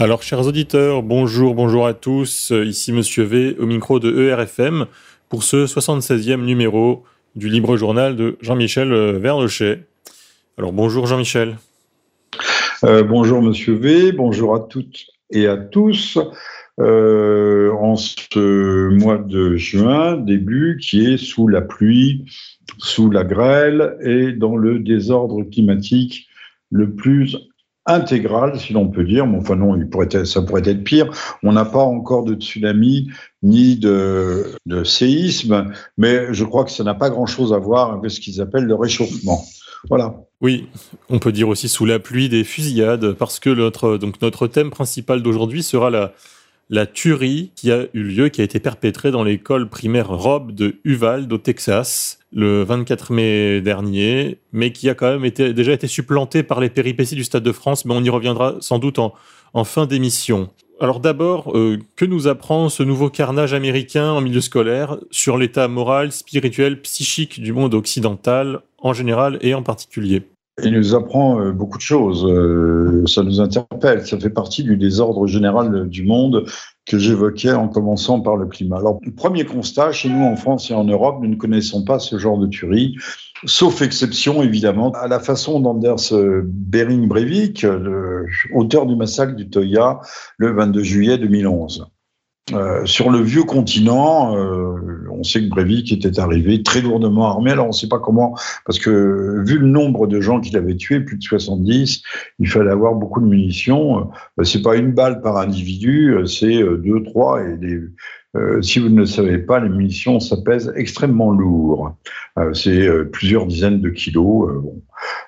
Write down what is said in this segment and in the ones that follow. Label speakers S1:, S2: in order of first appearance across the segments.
S1: Alors, chers auditeurs, bonjour, bonjour à tous. Ici Monsieur V au micro de ERFM pour ce 76e numéro du Libre Journal de Jean-Michel Vernochet. Alors, bonjour Jean-Michel.
S2: Euh, bonjour Monsieur V, bonjour à toutes et à tous. Euh, en ce mois de juin, début, qui est sous la pluie, sous la grêle et dans le désordre climatique le plus intégrale, si l'on peut dire. Mais enfin non, ça pourrait être pire. On n'a pas encore de tsunami ni de, de séisme, mais je crois que ça n'a pas grand-chose à voir avec ce qu'ils appellent le réchauffement. Voilà.
S1: Oui, on peut dire aussi sous la pluie des fusillades, parce que notre, donc notre thème principal d'aujourd'hui sera la, la tuerie qui a eu lieu, qui a été perpétrée dans l'école primaire Rob de Uvalde au Texas le 24 mai dernier, mais qui a quand même été, déjà été supplantée par les péripéties du Stade de France, mais on y reviendra sans doute en, fin d'émission. Alors d'abord, euh, que nous apprend ce nouveau carnage américain en milieu scolaire sur l'état moral, spirituel, psychique du monde occidental en général et en particulier?
S2: Il nous apprend euh, beaucoup de choses. Euh, ça nous interpelle. Ça fait partie du désordre général du monde que j'évoquais en commençant par le climat. Alors, premier constat, chez nous en France et en Europe, nous ne connaissons pas ce genre de tuerie, sauf exception évidemment à la façon d'Anders Bering Breivik, auteur du massacre du Toya le 22 juillet 2011. Euh, sur le vieux continent, euh, on sait que Breivik était arrivé très lourdement armé. Alors on ne sait pas comment, parce que vu le nombre de gens qu'il avait tués, plus de 70, il fallait avoir beaucoup de munitions. Euh, c'est pas une balle par individu, c'est deux, trois et des, euh, si vous ne le savez pas, les munitions, ça pèse extrêmement lourd. Euh, c'est euh, plusieurs dizaines de kilos.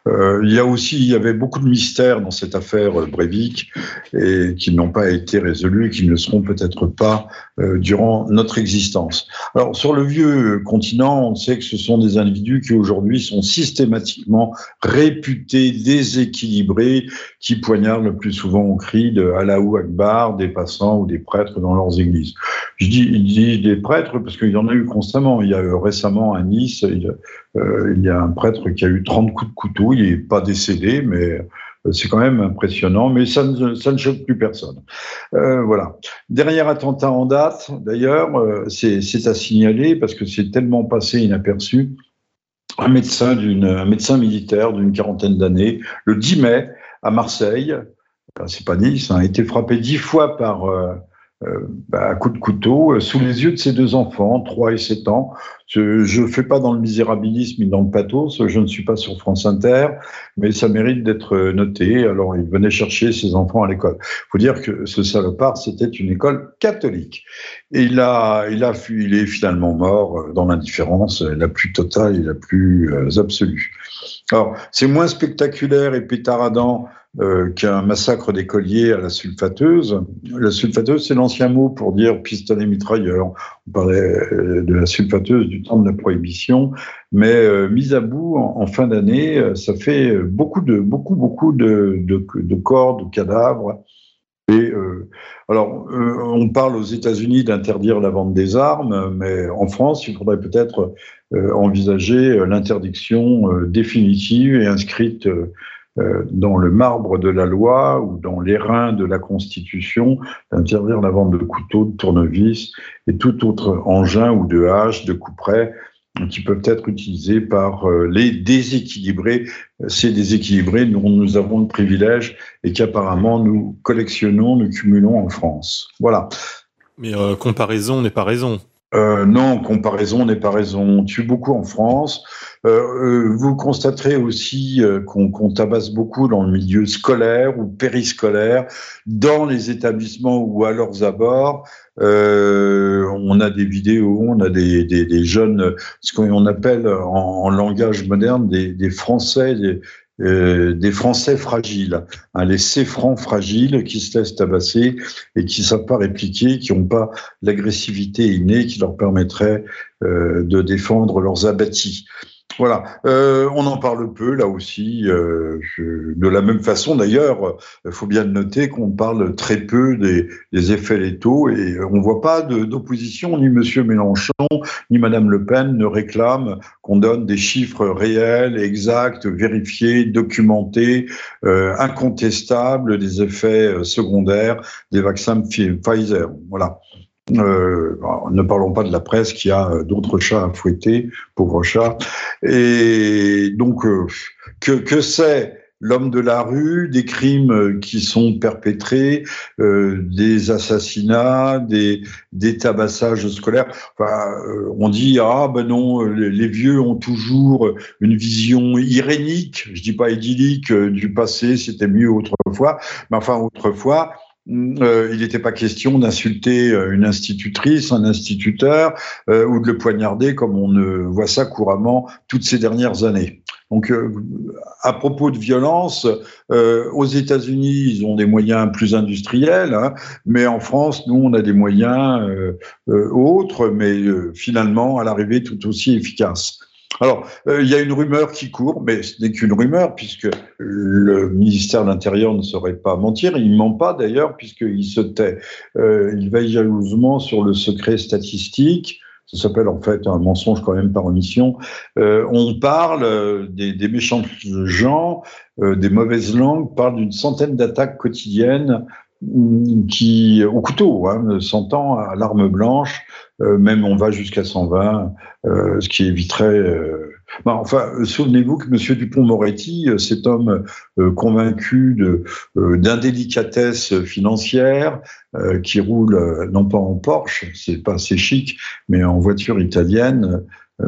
S2: Il y a aussi, il y avait beaucoup de mystères dans cette affaire Breivik et qui n'ont pas été résolus et qui ne le seront peut-être pas durant notre existence. Alors, sur le vieux continent, on sait que ce sont des individus qui aujourd'hui sont systématiquement réputés déséquilibrés, qui poignardent le plus souvent au cri de Allahu Akbar des passants ou des prêtres dans leurs églises. Je dis, des prêtres parce qu'il y en a eu constamment. Il y a eu récemment à Nice, euh, il, y a un prêtre qui a eu 30 coups de couteau. Il n'est pas décédé, mais euh, c'est quand même impressionnant. Mais ça ne, choque plus personne. Euh, voilà. Dernier attentat en date, d'ailleurs, c'est à signaler parce que c'est tellement passé inaperçu. Un médecin, un médecin militaire d'une quarantaine d'années, le 10 mai, à Marseille, c'est pas Nice, a été frappé dix fois par euh, bah, à coup de couteau euh, sous les yeux de ses deux enfants, 3 et 7 ans. Je ne fais pas dans le misérabilisme ni dans le pathos, je ne suis pas sur France Inter, mais ça mérite d'être noté. Alors, il venait chercher ses enfants à l'école. Il faut dire que ce salopard, c'était une école catholique. Et il, a, il, a, il est finalement mort euh, dans l'indifférence la plus totale et la plus absolue. Alors, c'est moins spectaculaire et pétaradant euh, qu'un massacre d'écoliers à la sulfateuse. La sulfateuse, c'est l'ancien mot pour dire pistolet mitrailleur. On parlait euh, de la sulfateuse du temps de la prohibition, mais euh, mise à bout en, fin d'année, ça fait beaucoup de beaucoup beaucoup de, de, de corps, de cadavres. Et alors, on parle aux États-Unis d'interdire la vente des armes, mais en France, il faudrait peut-être envisager l'interdiction définitive et inscrite dans le marbre de la loi ou dans les reins de la Constitution d'interdire la vente de couteaux, de tournevis et tout autre engin ou de hache, de couperet qui peuvent être utilisés par euh, les déséquilibrés. Ces déséquilibrés dont nous avons le privilège et qu'apparemment nous collectionnons, nous cumulons en France. Voilà.
S1: Mais euh, comparaison n'est pas raison.
S2: Euh, non, comparaison n'est pas raison. On tue beaucoup en France. Euh, euh vous constaterez aussi euh, qu'on tabasse beaucoup dans le milieu scolaire ou périscolaire, dans les établissements ou à leurs abords. Euh, on a des vidéos, on a des, des, des jeunes, ce qu'on appelle en, en, langage moderne des, des Français, des, euh, des Français fragiles, hein, les C-francs fragiles qui se laissent tabasser et qui ne savent pas répliquer, qui n'ont pas l'agressivité innée qui leur permettrait euh, de défendre leurs abattis. Voilà, euh, on en parle peu là aussi. Euh, de la même façon, d'ailleurs, il faut bien noter qu'on parle très peu des, effets létaux et on ne voit pas d'opposition. Ni Monsieur Mélenchon ni Madame Le Pen ne réclament qu'on donne des chiffres réels, exacts, vérifiés, documentés, euh, incontestables des effets euh, secondaires des vaccins Pfizer. Voilà. Euh, ne parlons pas de la presse qui a euh, d'autres chats à fouetter, pauvres chats. Et donc, euh, que, que c'est l'homme de la rue, des crimes qui sont perpétrés, euh, des assassinats, des, des tabassages scolaires. On dit ah ben non, les, vieux ont toujours une vision irénique, je dis pas idyllique du passé, c'était mieux autrefois, mais enfin autrefois euh, il n'était pas question d'insulter euh, une institutrice, un instituteur, euh, ou de le poignarder comme on voit ça couramment toutes ces dernières années. Donc, à propos de violence, aux États-Unis, ils ont des moyens plus industriels, hein, mais en France, nous, on a des moyens autres, mais finalement, à l'arrivée, tout aussi efficaces. Alors, euh, il y a une rumeur qui court, mais ce n'est qu'une rumeur, puisque le ministère de l'Intérieur ne saurait pas mentir. Il ne ment pas d'ailleurs, puisqu'il se tait. Euh, il veille jalousement sur le secret statistique. Ça s'appelle en fait un mensonge quand même par omission. Euh, on parle des, méchants gens, des mauvaises langues, parle d'une centaine d'attaques quotidiennes mm, qui, au couteau, hein, 100 ans à l'arme blanche, même on va jusqu'à 120, euh, ce qui éviterait. Euh, bah, enfin, souvenez-vous que M. Dupont-Moretti, cet homme convaincu d'indélicatesse financière, qui roule non pas en Porsche, c'est pas assez chic, mais en voiture italienne, euh,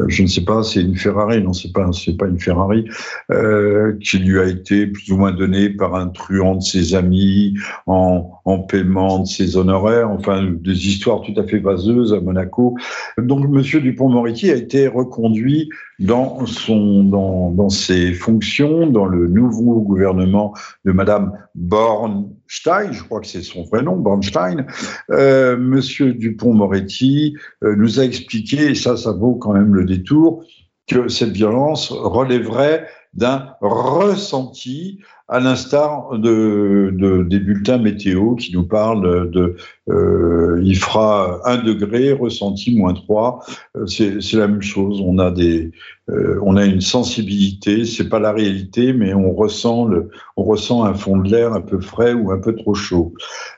S2: je ne sais pas, c'est une Ferrari, non, c'est pas, c'est pas une Ferrari, euh, qui lui a été plus ou moins donnée par un truand de ses amis en, en paiement de ses honoraires, enfin des histoires tout à fait vaseuses à Monaco. Donc Monsieur Dupont-Moretti a été reconduit dans ses fonctions dans le nouveau gouvernement de Madame Bornstein, je crois que c'est son vrai nom, Bornstein. Euh, Monsieur Dupont-Moretti euh, nous a expliqué, et ça, ça vaut quand même le détour, que cette violence relèverait d'un ressenti à l'instar de, de, des bulletins météo qui nous parlent de euh, il fera un degré, ressenti moins 3. Euh, c'est la même chose. On a des, euh, on a une sensibilité. C'est pas la réalité, mais on ressent le, on ressent un fond de l'air un peu frais ou un peu trop chaud.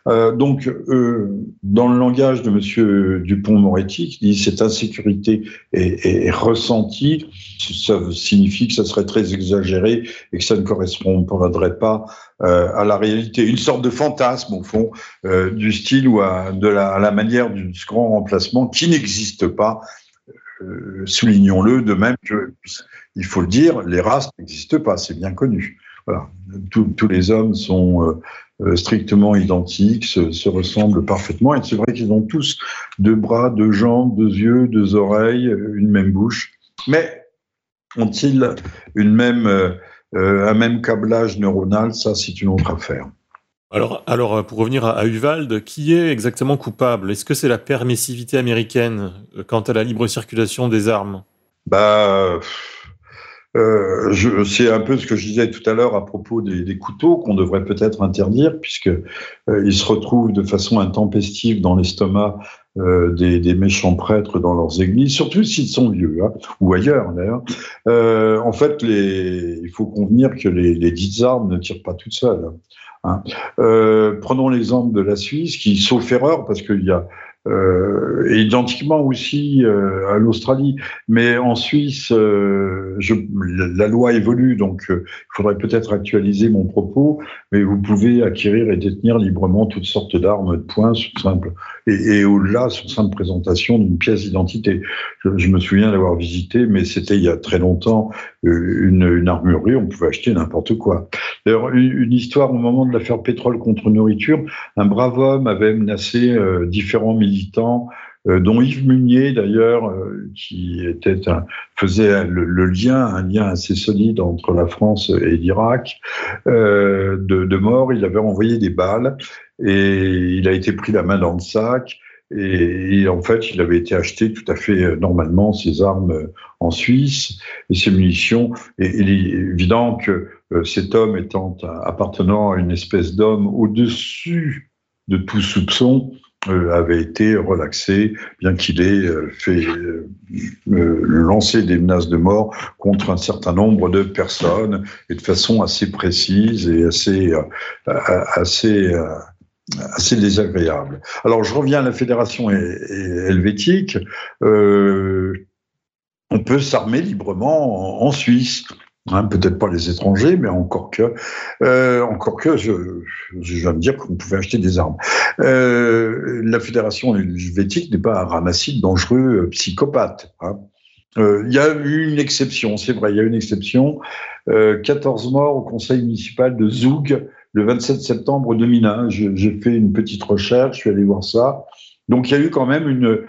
S2: Donc, dans le langage de Monsieur Dupont-Moretti, qui dit cette insécurité est, ressentie, ça signifie que ça serait très exagéré et que ça ne pas euh, à la réalité, une sorte de fantasme au fond, euh, du style ou à, de la, manière du grand remplacement qui n'existe pas. Euh, soulignons-le, de même que, il faut le dire, les races n'existent pas, c'est bien connu. Tous les hommes sont strictement identiques, se, ressemblent parfaitement, et c'est vrai qu'ils ont tous deux bras, deux jambes, deux yeux, deux oreilles, une même bouche, mais ont-ils une même euh, un même câblage neuronal, ça c'est une autre affaire.
S1: Alors, alors, euh, pour revenir à, Uvalde, qui est exactement coupable? Est-ce que c'est la permissivité américaine euh, quant à la libre circulation des armes?
S2: Bah, euh, c'est un peu ce que je disais tout à l'heure à propos des, des couteaux qu'on devrait peut-être interdire, puisque ils se retrouvent de façon intempestive dans l'estomac euh, des, des, méchants prêtres dans leurs églises, surtout s'ils sont vieux, hein, ou ailleurs d'ailleurs. Euh, en fait, les, il faut convenir que les, les dites armes ne tirent pas toutes seules. Hein. Euh, prenons l'exemple de la Suisse, qui, sauf erreur, parce qu'il y a euh, identiquement aussi euh, à l'Australie. Mais en Suisse, euh, la loi évolue, donc il faudrait peut-être actualiser mon propos, mais vous pouvez acquérir et détenir librement toutes sortes d'armes de poing simple, et, et au-delà, sous simple présentation d'une pièce d'identité. Je, je, me souviens d'avoir visité, mais c'était il y a très longtemps, une, une armurerie, on pouvait acheter n'importe quoi. D'ailleurs, une, une, histoire au moment de l'affaire pétrole contre nourriture, un brave homme avait menacé différents militaires euh, dont Yves Munier d'ailleurs, euh, qui était faisait le, lien, un lien assez solide entre la France et l'Irak, euh, de, mort. Il avait envoyé des balles et il a été pris la main dans le sac. Et, en fait, il avait été acheté tout à fait normalement ses armes en Suisse et ses munitions. Et, il est évident que cet homme étant appartenant à une espèce d'homme au-dessus de tout soupçon, avait été relaxé, bien qu'il ait euh, fait euh, lancer des menaces de mort contre un certain nombre de personnes et de façon assez précise et assez assez désagréable. Alors je reviens à la fédération helvétique. on peut s'armer librement en Suisse. Hein, peut-être pas les étrangers, mais encore que, euh, encore que, je, je viens de dire qu'on pouvait acheter des armes. Euh, la fédération helvétique n'est pas un ramassis de dangereux euh, psychopathes. Hein. Euh, il y a eu une exception, c'est vrai, il y a une exception. 14 morts au conseil municipal de Zoug le 27 septembre 2001. J'ai fait une petite recherche, je suis allé voir ça. Donc il y a eu quand même une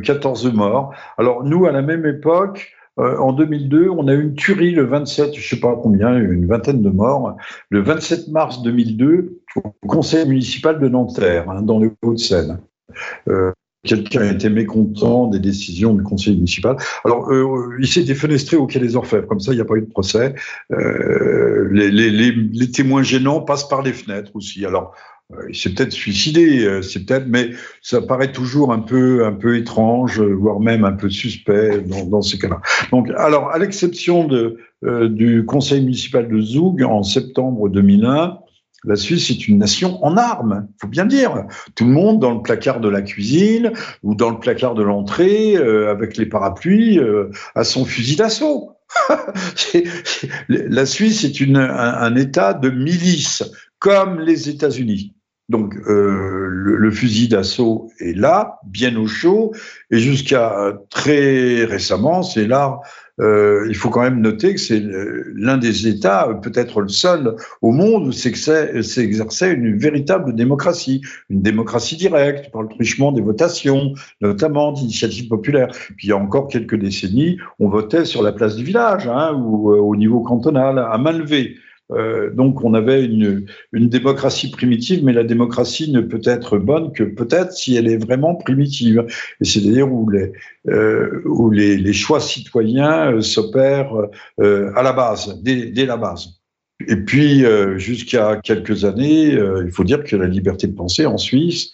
S2: 14 morts. Alors nous, à la même époque, euh, en 2002, on a eu une tuerie le 27, je sais pas combien, une vingtaine de morts, le 27 mars 2002 au conseil municipal de Nanterre, hein, dans le Hauts-de-Seine. Euh, Quelqu'un été mécontent des décisions du conseil municipal. Alors, euh, il s'est défenestré au Quai des Orfèvres, comme ça, il n'y a pas eu de procès. Euh, les, les, les, les, témoins gênants passent par les fenêtres aussi. Alors, il s'est peut-être suicidé, euh, c'est peut-être, mais ça paraît toujours un peu, un peu étrange, voire même un peu suspect dans, dans ces cas-là. Donc, alors, à l'exception euh, du conseil municipal de Zoug en septembre 2001, la Suisse est une nation en armes, faut bien dire. Tout le monde dans le placard de la cuisine ou dans le placard de l'entrée, avec les parapluies, a son fusil d'assaut. la Suisse est un État de milice, comme les États-Unis. Donc euh, le, fusil d'assaut est là, bien au chaud, et jusqu'à très récemment, c'est là. Euh, il faut quand même noter que c'est l'un des États, peut-être le seul au monde, où s'exerçait une véritable démocratie, une démocratie directe par le truchement des votations, notamment d'initiatives populaires. Puis il y a encore quelques décennies, on votait sur la place du village hein, ou euh, au niveau cantonal à main levée. Euh, donc on avait une, démocratie primitive, mais la démocratie ne peut être bonne que peut-être si elle est vraiment primitive. Et c'est-à-dire où les, euh, les, choix citoyens euh, s'opèrent à la base, dès, la base. Et puis, euh, jusqu'à quelques années, il faut dire que la liberté de penser en Suisse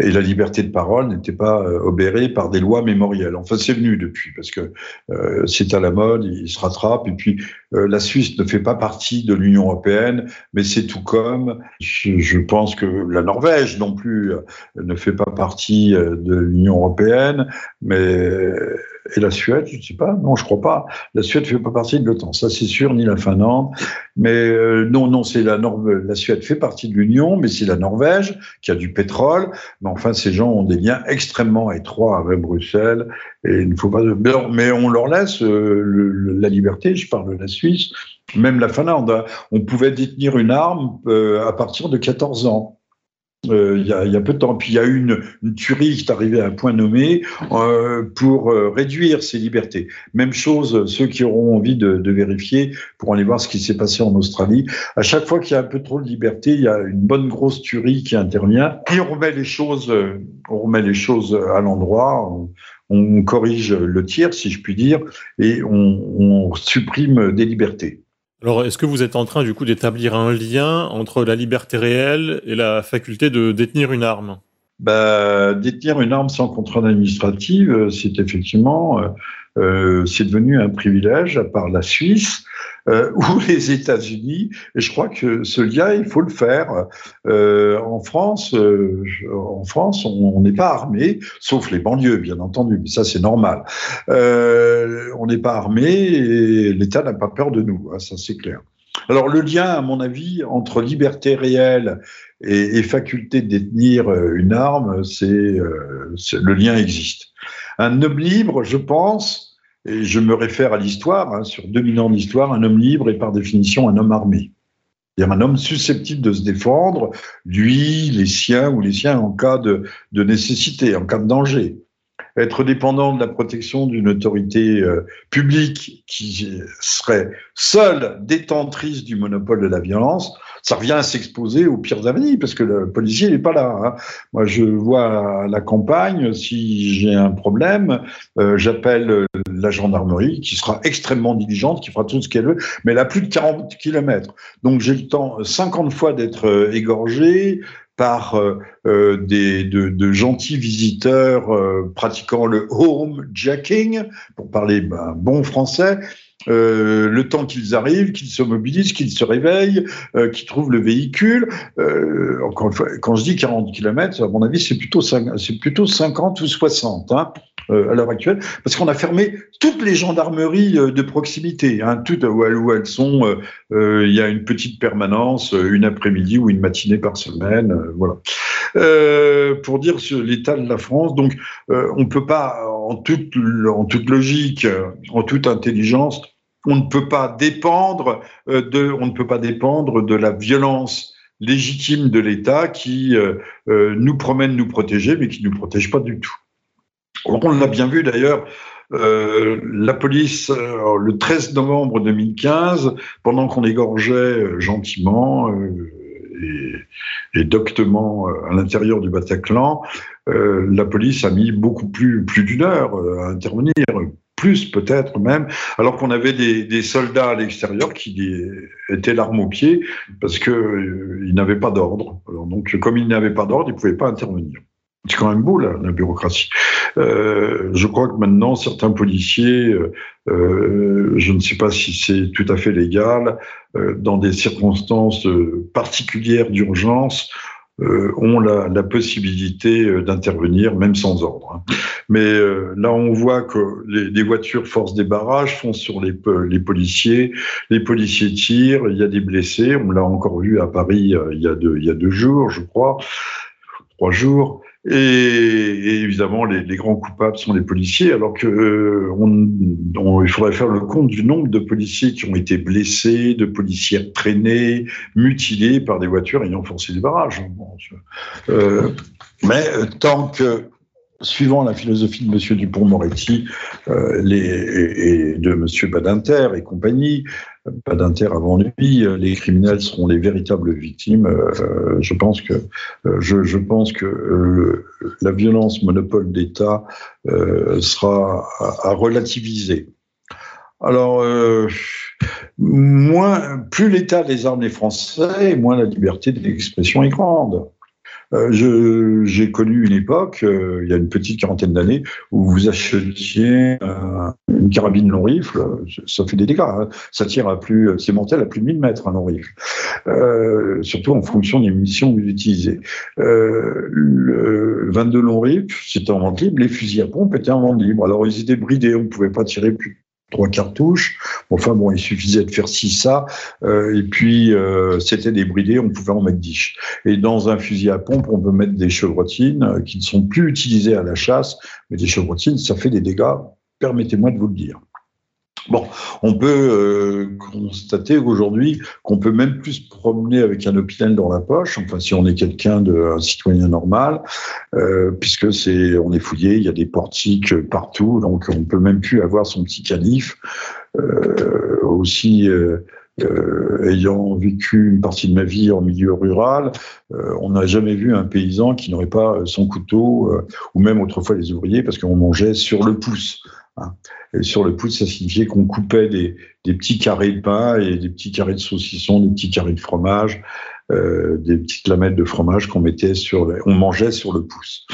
S2: et la liberté de parole n'était pas euh, obérée par des lois mémorielles. Enfin, c'est venu depuis, parce que euh, c'est à la mode, il se rattrape. Et puis, euh, la Suisse ne fait pas partie de l'Union européenne, mais c'est tout comme, je, pense que la Norvège non plus euh, ne fait pas partie de l'Union européenne, mais et la Suède, je ne sais pas, non, je crois pas. La Suède fait pas partie de l'OTAN, ça c'est sûr, ni la Finlande. Mais euh, non, non, c'est la. La Suède fait partie de l'Union, mais c'est la Norvège qui a du pétrole. Mais enfin, ces gens ont des liens extrêmement étroits avec Bruxelles et il ne faut pas. Mais on leur laisse euh, la liberté. Je parle de la Suisse, même la Finlande. Hein. On pouvait détenir une arme euh, à partir de 14 ans. Euh, il y, a, y, a, peu de temps. Puis il y a eu une, une tuerie qui est arrivée à un point nommé euh, pour euh, réduire ces libertés. Même chose, ceux qui auront envie de, de vérifier pour aller voir ce qui s'est passé en Australie. À chaque fois qu'il y a un peu trop de liberté, il y a une bonne grosse tuerie qui intervient et on remet les choses, on remet les choses à l'endroit. On, on, corrige le tir, si je puis dire, et on, on supprime des libertés.
S1: Alors, est-ce que vous êtes en train du coup d'établir un lien entre la liberté réelle et la faculté de détenir une arme?
S2: Bah, Détenir une arme sans contrainte administrative, euh, c'est effectivement, euh, c'est devenu un privilège à part la Suisse euh, ou les États-Unis. Et je crois que ce lien, il faut le faire. Euh, en France, euh, en France, on n'est pas armé, sauf les banlieues, bien entendu, mais ça c'est normal. Euh, on n'est pas armé et l'État n'a pas peur de nous, hein, ça c'est clair. Alors le lien, à mon avis, entre liberté réelle et, et faculté de détenir euh, une arme, c'est le lien existe. Un homme libre, je pense, et je me réfère à l'histoire, hein, sur 2000 ans d'histoire, un homme libre est par définition un homme armé. C'est-à-dire un homme susceptible de se défendre, lui, les siens ou les siens en cas de, nécessité, en cas de danger. Être dépendant de la protection d'une autorité euh, publique qui serait seule détentrice du monopole de la violence, ça revient à s'exposer aux pires avenirs parce que le policier n'est pas là. Hein. Moi, je vois la campagne, si j'ai un problème, euh, j'appelle la gendarmerie qui sera extrêmement diligente, qui fera tout ce qu'elle veut, mais elle a plus de 40 kilomètres. Donc j'ai le temps 50 fois d'être euh, égorgé, par euh, euh, des, de, gentils visiteurs euh, pratiquant le home jacking, pour parler ben, bon français, euh, le temps qu'ils arrivent, qu'ils se mobilisent, qu'ils se réveillent, euh, qu'ils trouvent le véhicule. Euh, quand je dis 40 km, à mon avis, c'est plutôt, plutôt 50 ou 60 hein, euh, à l'heure actuelle, parce qu'on a fermé toutes les gendarmeries euh, de proximité, hein, toutes où elles, où elles sont. Il y a une petite permanence, une après-midi ou une matinée par semaine, voilà. pour dire l'état de la France, donc on peut pas, en toute, en toute logique, en toute intelligence, on ne peut pas dépendre euh, de, on ne peut pas dépendre de la violence légitime de l'État qui euh, euh, nous promet de nous protéger, mais qui ne nous protège pas du tout. On l'a bien vu d'ailleurs. la police, le 13 novembre 2015, pendant qu'on égorgeait gentiment et, et, doctement à l'intérieur du Bataclan, la police a mis beaucoup plus, plus d'une heure à intervenir, plus peut-être même, alors qu'on avait des, soldats à l'extérieur qui étaient l'arme au pied parce qu'ils euh, n'avaient pas d'ordre. Donc, comme ils n'avaient pas d'ordre, ils pouvaient pas intervenir. C'est quand même beau la, bureaucratie. Euh, je crois que maintenant certains policiers, euh, je ne sais pas si c'est tout à fait légal, dans des circonstances particulières d'urgence, euh, ont la, la possibilité euh, d'intervenir même sans ordre. Hein. Mais euh, là, on voit que les, les, voitures forcent des barrages, foncent sur les, les, policiers, les policiers tirent, il y a des blessés. On l'a encore vu à Paris il y a deux, il y a deux jours, je crois, trois jours. Et, évidemment, les, grands coupables sont les policiers, alors que euh, on, il faudrait faire le compte du nombre de policiers qui ont été blessés, de policiers traînés, mutilés par des voitures ayant forcé des barrages. Euh, mais euh, tant que suivant la philosophie de M. Dupont-Moretti euh, et de M. Badinter et compagnie, Badinter avant lui, euh, les criminels seront les véritables victimes. Euh, je pense que, que la violence monopole d'État sera à, relativiser. Alors, moins, plus l'État désarme les Français, moins la liberté d'expression est grande. Euh, j'ai connu une époque, euh, il y a une petite quarantaine d'années, où vous achetiez une carabine long rifle, ça fait des dégâts. Hein. Ça tire à plus, c'est mortel à plus de 1000 mètres un long rifle. Euh, surtout en fonction des munitions que vous utilisez. le 22 long rifle, c'était en vente libre. Les fusils à pompe étaient en vente libre. Alors ils étaient bridés, on ne pouvait pas tirer plus trois cartouches. Enfin bon, il suffisait de faire six ça, euh, et puis euh, c'était débridé, on pouvait en mettre dix. Et dans un fusil à pompe, on peut mettre des chevrotines euh, qui ne sont plus utilisées à la chasse, mais des chevrotines, ça fait des dégâts. Permettez-moi de vous le dire. Bon, on peut euh, constater aujourd'hui qu'on peut même plus se promener avec un hôpital dans la poche, enfin si on est quelqu'un de un citoyen normal, euh, puisque c'est on est fouillé, il y a des portiques partout, donc on peut même plus avoir son petit canif. Euh, aussi, euh, euh, ayant vécu une partie de ma vie en milieu rural, euh, on n'a jamais vu un paysan qui n'aurait pas son couteau, ou même autrefois les ouvriers, parce qu'on mangeait sur le pouce. Hein. Sur le pouce, ça signifiait qu'on coupait des, des, petits carrés de pain et des petits carrés de saucisson, des petits carrés de fromage, euh, des petites lamelles de fromage qu'on mettait sur, on mangeait sur le pouce.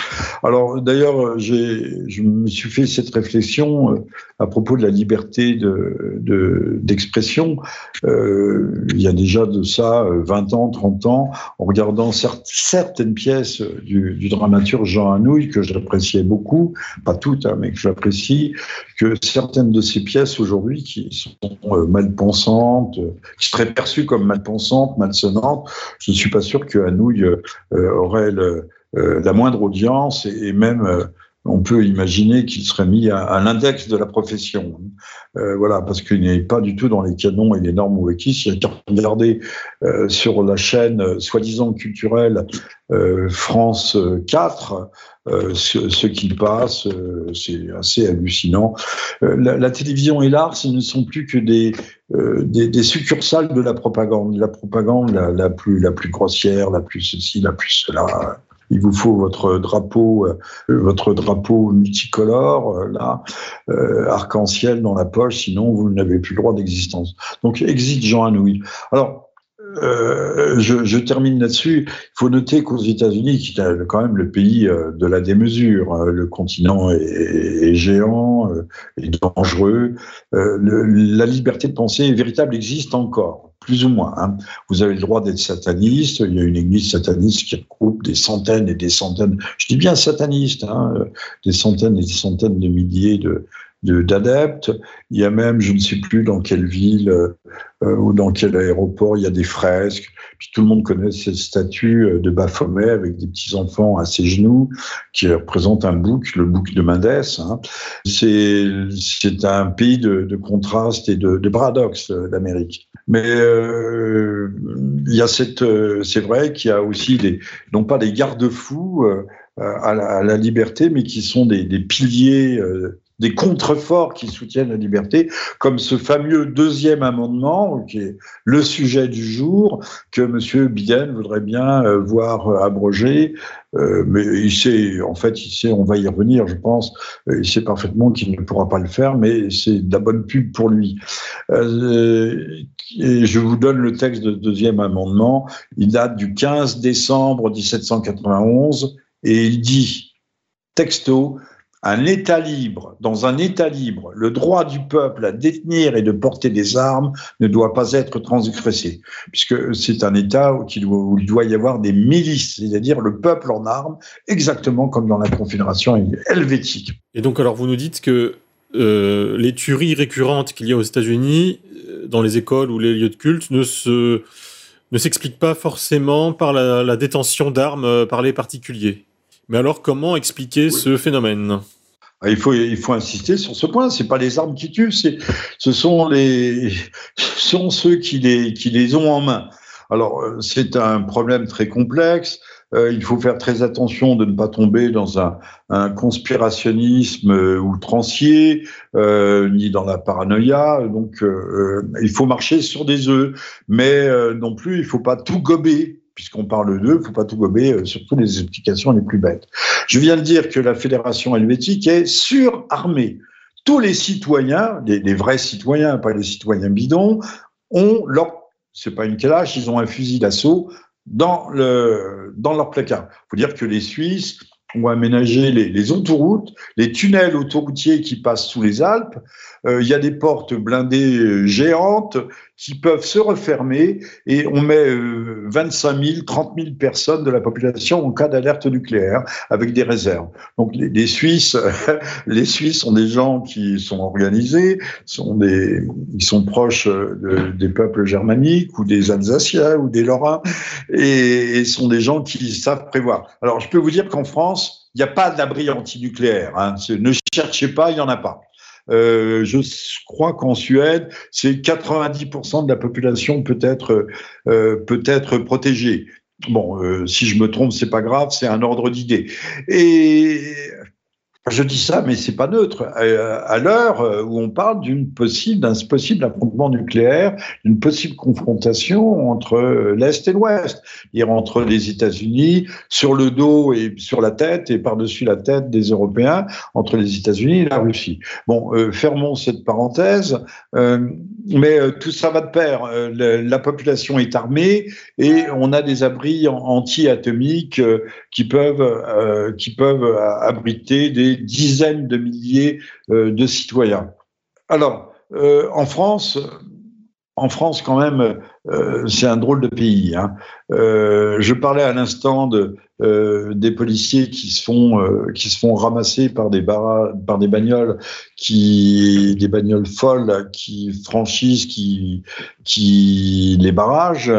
S2: Alors d'ailleurs, je me suis fait cette réflexion euh, à propos de la liberté de, de, d'expression. Euh, il y a déjà de ça 20 euh, ans, 30 ans, en regardant certaines pièces du, du dramaturge Jean Anouilh que j'appréciais beaucoup, pas toutes, hein, mais que j'apprécie, que certaines de ces pièces aujourd'hui qui sont mal pensantes, qui seraient perçues comme mal pensantes, malsonnantes, je ne suis pas sûr que Hanouille euh, aurait le, euh, la moindre audience et, même on peut imaginer qu'il serait mis à, l'index de la profession. Euh, voilà, parce qu'il n'est pas du tout dans les canons et les normes wikis. Il y a qu'à regarder euh, sur la chaîne euh, soi-disant culturelle France 4 ce, qui passe. c'est assez hallucinant. La, télévision et l'art, ce ne sont plus que des, succursales de la propagande. La propagande la plus grossière, la plus ceci, la plus cela il vous faut votre drapeau, euh, votre drapeau multicolore, euh, là, euh, arc-en-ciel dans la poche, sinon vous n'avez plus le droit d'existence. Donc, exit Jean Anouilh. Alors, je, termine là-dessus. Il faut noter qu'aux États-Unis, qui est quand même le pays de la démesure, hein, le continent est, géant, est dangereux, la liberté de penser véritable existe encore plus ou moins. Hein. Vous avez le droit d'être sataniste. Il y a une église sataniste qui regroupe des centaines et des centaines, je dis bien sataniste, hein, des centaines et des centaines de milliers de, d'adeptes. Il y a même, je ne sais plus dans quelle ville euh, ou dans quel aéroport, il y a des fresques. Puis tout le monde connaît cette statue euh, de Baphomet avec des petits enfants à ses genoux qui représente un bouc, le bouc de Mendès. Hein. C'est un pays de, de contraste et de, de paradoxe l'Amérique. Mais euh, il y a cette, c'est vrai qu'il y a aussi des, non pas des garde-fous à la, à, la, liberté, mais qui sont des, des piliers des contreforts qui soutiennent la liberté, comme ce fameux deuxième amendement, qui est le sujet du jour, que M. Biden voudrait bien euh, voir abrogé. Euh, mais il sait, en fait, il sait, on va y revenir, je pense, euh, il sait parfaitement qu'il ne pourra pas le faire, mais c'est de la bonne pub pour lui. et je vous donne le texte de deuxième amendement. Il date du 15 décembre 1791 et il dit, texto, un État libre, dans un État libre, le droit du peuple à détenir et de porter des armes ne doit pas être transgressé, puisque c'est un État où il doit y avoir des milices, c'est-à-dire le peuple en armes, exactement comme dans la Confédération helvétique.
S1: Et donc, alors, vous nous dites que euh, les tueries récurrentes qu'il y a aux États-Unis, euh, dans les écoles ou les lieux de culte, ne se pas forcément par la, la détention d'armes euh, par les particuliers. Mais alors, comment expliquer ce phénomène?
S2: Ah, il faut, il faut insister sur ce point. C'est pas les armes qui tuent, c'est, ce sont les, sont ceux qui les, qui les ont en main. Alors, euh, c'est un problème très complexe. Euh, il faut faire très attention de ne pas tomber dans un, un conspirationnisme euh, outrancier, euh, ni dans la paranoïa. Donc, il faut marcher sur des œufs, mais non plus, il faut pas tout gober puisqu'on parle d'eux, il ne faut pas tout gober, euh, surtout les explications les plus bêtes. Je viens de dire que la Fédération helvétique est surarmée. Tous les citoyens, les, vrais citoyens, pas les citoyens bidons, ont leur, c'est pas une calache, ils ont un fusil d'assaut dans, le, dans leur placard. Il faut dire que les Suisses ont aménagé les, les autoroutes, les tunnels autoroutiers qui passent sous les Alpes. Euh, il y a des portes blindées euh, géantes qui peuvent se refermer et on met 25 000, 30 000 personnes de la population en cas d'alerte nucléaire avec des réserves. Donc les, Suisses, les Suisses sont des gens qui sont organisés, sont des, ils sont proches de, des peuples germaniques ou des Alsaciens ou des Lorrains et, et sont des gens qui savent prévoir. Alors je peux vous dire qu'en France, il n'y a pas d'abri antinucléaire. Hein. Ne cherchez pas, il n'y en a pas. Euh, je crois qu'en Suède, c'est 90% de la population peut être euh, peut être protégée. Bon, euh, si je me trompe, c'est pas grave, c'est un ordre d'idée. Et je dis ça, mais c'est pas neutre. Euh, à l'heure euh, où on parle d'un possible affrontement nucléaire, d'une possible confrontation entre euh, l'Est et l'Ouest, entre les États-Unis sur le dos et sur la tête et par-dessus la tête des Européens, entre les États-Unis et la Russie. Bon, fermons cette parenthèse, mais tout ça va de pair. la population est armée et on a des abris anti-atomiques qui peuvent abriter des dizaines de milliers euh, de citoyens. Alors, euh, en France, en France, quand même, euh, c'est un drôle de pays. Hein. je parlais à l'instant de, des policiers qui se font ramasser par des par des bagnoles qui des bagnoles folles qui franchissent qui qui les barrages,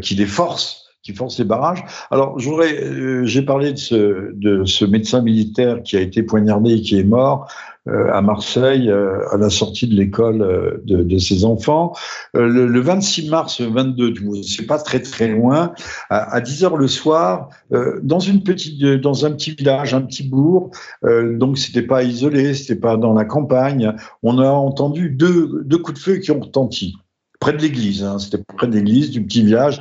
S2: qui les forcent qui forcent les barrages. Alors, euh, j'ai parlé de ce, de ce médecin militaire qui a été poignardé et qui est mort. Euh, à Marseille euh, à la sortie de l'école de, de, ses enfants. Le, le, 26 mars 22, c'est pas très très loin, à, à 10 heures le soir, dans une petite, dans un petit village, un petit bourg. donc c'était pas isolé, c'était pas dans la campagne. On a entendu deux, deux coups de feu qui ont retenti près de l'église. Hein, c'était près de l'église du petit village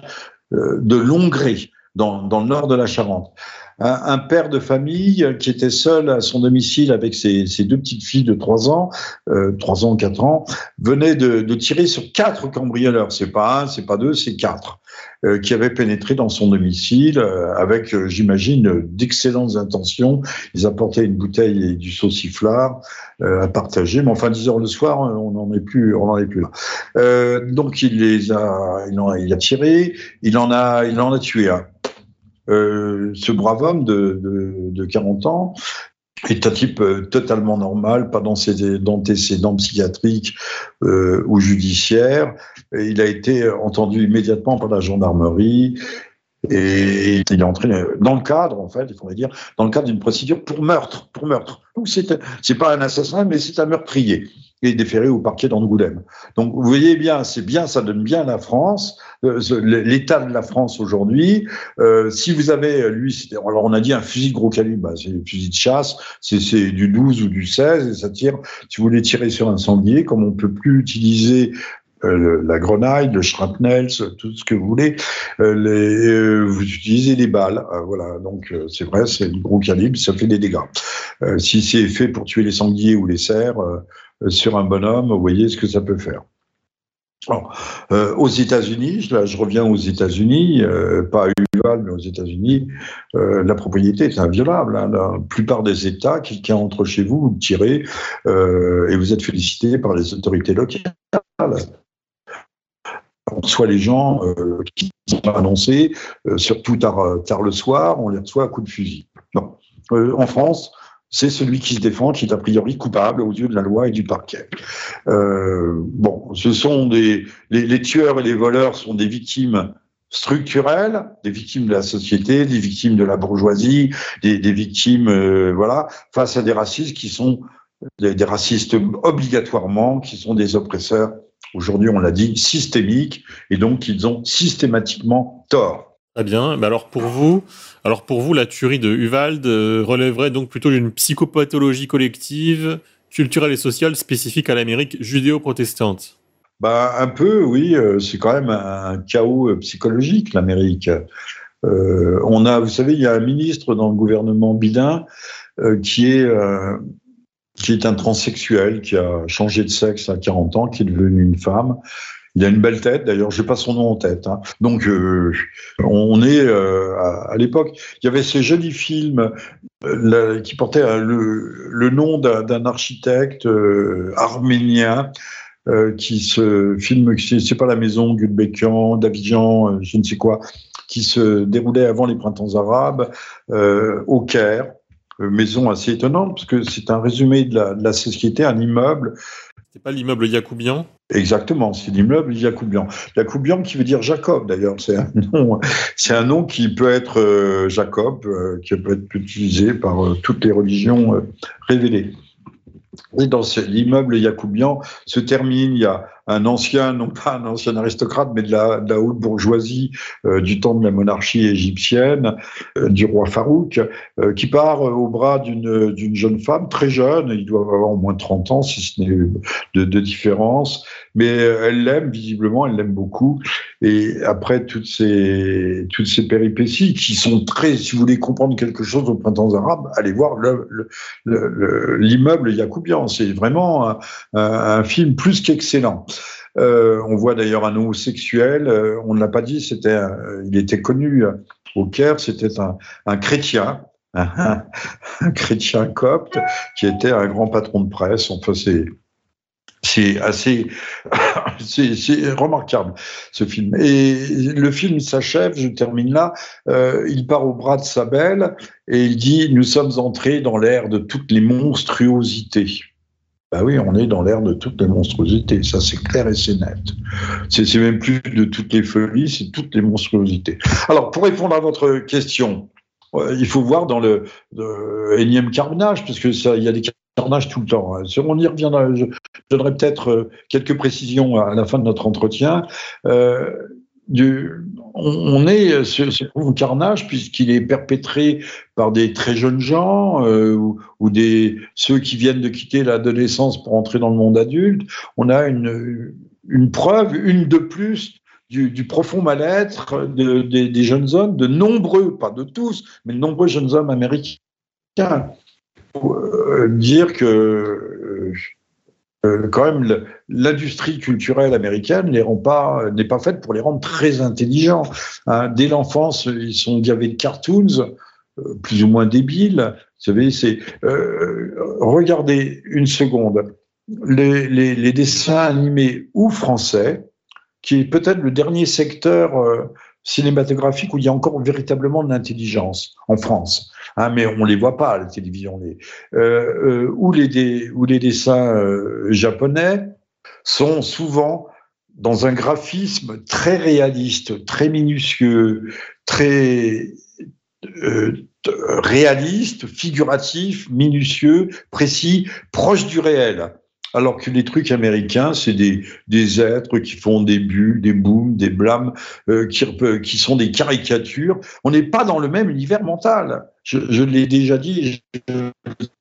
S2: de Longré, dans le nord de la Charente un, père de famille qui était seul à son domicile avec ses, ses deux petites filles de 3 ans, euh, 3 ans, 4 ans, venait de, de tirer sur quatre cambrioleurs. C'est pas un, c'est pas deux, c'est quatre. Euh, qui avaient pénétré dans son domicile euh, avec, euh, j'imagine, d'excellentes intentions. Ils apportaient une bouteille et du sauciflard à partager, mais enfin 10 heures le soir, on n'en est plus, on n'en est plus là. donc il les a, il, en a, il a tiré, il en a, il en a tué un. Euh, ce brave homme de, de, de, 40 ans est un type euh, totalement normal, pas d'antécédents psychiatriques euh, ou judiciaires. il a été entendu immédiatement par la gendarmerie. Et il est entré dans le cadre, en fait, il dire, dans le cadre d'une procédure pour meurtre, pour meurtre. Donc c'est pas un assassin, mais c'est un meurtrier déféré au parquet d'Angoulême. Donc vous voyez bien, c'est bien, ça donne bien la France, euh, l'état de la France aujourd'hui. Euh, si vous avez, lui, alors on a dit un fusil de gros calibre, bah, c'est un fusil de chasse, c'est du 12 ou du 16, et ça tire, si vous voulez tirer sur un sanglier, comme on peut plus utiliser euh, la grenaille, le shrapnel, tout ce que vous voulez, vous utilisez des balles. voilà, donc c'est vrai, c'est du gros calibre, ça fait des dégâts. si c'est fait pour tuer les sangliers ou les cerfs, sur un bonhomme, vous voyez ce que ça peut faire. euh, aux États-Unis, là je reviens aux États-Unis, euh, pas à Uval, mais aux États-Unis, euh, la propriété est inviolable. Hein. La plupart des États, quelqu'un entre chez vous, vous tirez et vous êtes félicité par les autorités locales. On reçoit les gens qui sont annoncés, surtout tard, le soir, on les reçoit à coups de fusil. En France, c'est celui qui se défend qui est a priori coupable aux yeux de la loi et du parquet. Euh, bon, ce sont des les, tueurs et les voleurs sont des victimes structurelles, des victimes de la société, des victimes de la bourgeoisie, des, victimes euh, voilà face à des racistes qui sont des, des racistes obligatoirement, qui sont des oppresseurs. Aujourd'hui, on l'a dit, systémiques, et donc ils ont systématiquement tort.
S1: Très bien. Mais alors pour vous, alors pour vous, la tuerie de Uvalde euh, relèverait donc plutôt d'une psychopathologie collective, culturelle et sociale spécifique à l'Amérique judéo-protestante?
S2: Bah un peu, oui. Euh, c'est quand même un chaos euh, psychologique l'Amérique. on a, vous savez, il y a un ministre dans le gouvernement Bidin qui est qui est un transsexuel, qui a changé de sexe à 40 ans, qui est devenu une femme, il a une belle tête, d'ailleurs, j'ai pas son nom en tête. Hein. Donc, euh, on est euh, à, l'époque. Il y avait ces jolis films euh, qui portaient le, le, nom d'un architecte arménien. qui se filme, c'est pas la maison, Gulbenkian, Davidjan, je ne sais quoi, qui se déroulait avant les printemps arabes au Caire, maison assez étonnante parce que c'est un résumé de la, de la société, un immeuble
S1: c'est pas l'immeuble Yacoubian
S2: Exactement, c'est l'immeuble Yacoubian. Yacoubian qui veut dire Jacob d'ailleurs, c'est un nom, qui peut être euh, Jacob, euh, qui peut être utilisé par euh, toutes les religions révélées. Et dans l'immeuble Yacoubian se termine, il y a un ancien, non pas un ancien aristocrate, mais de la, haute bourgeoisie euh, du temps de la monarchie égyptienne, euh, du roi Farouk, euh, qui part au bras d'une jeune femme très jeune, il doit avoir au moins 30 ans, si ce n'est de, différence, mais elle l'aime, visiblement, elle l'aime beaucoup. Et après toutes ces, péripéties qui sont très, si vous voulez comprendre quelque chose au printemps arabe, allez voir l'immeuble Yacoubian. C'est vraiment un, film plus qu'excellent. Euh, on voit d'ailleurs un homosexuel, euh, on ne l'a pas dit, c'était, il était connu au Caire, c'était un, chrétien, un, un, chrétien copte qui était un grand patron de presse. Enfin, c'est c'est assez, c'est remarquable ce film. Et le film s'achève, je termine là. Euh, il part au bras de sa belle et il dit nous sommes entrés dans l'ère de toutes les monstruosités. Bah oui, on est dans l'ère de toutes les monstruosités. Ça, c'est clair et c'est net. C'est même plus de toutes les folies, c'est toutes les monstruosités. Alors, pour répondre à votre question, euh, il faut voir dans le, énième carnage, parce que ça, y a des carnages tout le temps. Hein. On y reviendra. Je, donnerai peut-être euh, quelques précisions à la fin de notre entretien. Euh, on, est ce, ce carnage puisqu'il est perpétré par des très jeunes gens euh, ou, des ceux qui viennent de quitter l'adolescence pour entrer dans le monde adulte. On a une, preuve, une de plus du, profond mal-être de, des jeunes hommes, de nombreux, pas de tous, mais de nombreux jeunes hommes américains. Pour, euh, dire que euh, quand même, l'industrie culturelle américaine n'est pas, pas faite pour les rendre très intelligents. Hein. dès l'enfance, ils sont gavés de cartoons, euh, plus ou moins débiles. Vous savez, c'est euh, regardez une seconde les, dessins animés ou français, qui est peut-être le dernier secteur cinématographique où il y a encore véritablement de l'intelligence en France. Hein, mais on les voit pas à la télévision. Les, euh, euh, ou les dessins euh, japonais sont souvent dans un graphisme très réaliste, très minutieux, très réaliste, figuratif, minutieux, précis, proche du réel alors que les trucs américains, c'est des, des êtres qui font des bulles, des booms, des blâmes, euh, qui, qui sont des caricatures. On n'est pas dans le même univers mental. Je, l'ai déjà dit, je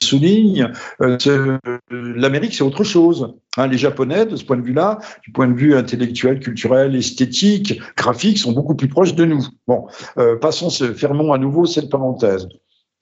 S2: souligne, euh, l'Amérique, c'est autre chose. Hein, les Japonais, de ce point de vue-là, du point de vue intellectuel, culturel, esthétique, graphique, sont beaucoup plus proches de nous. Bon, euh, passons, fermons à nouveau cette parenthèse.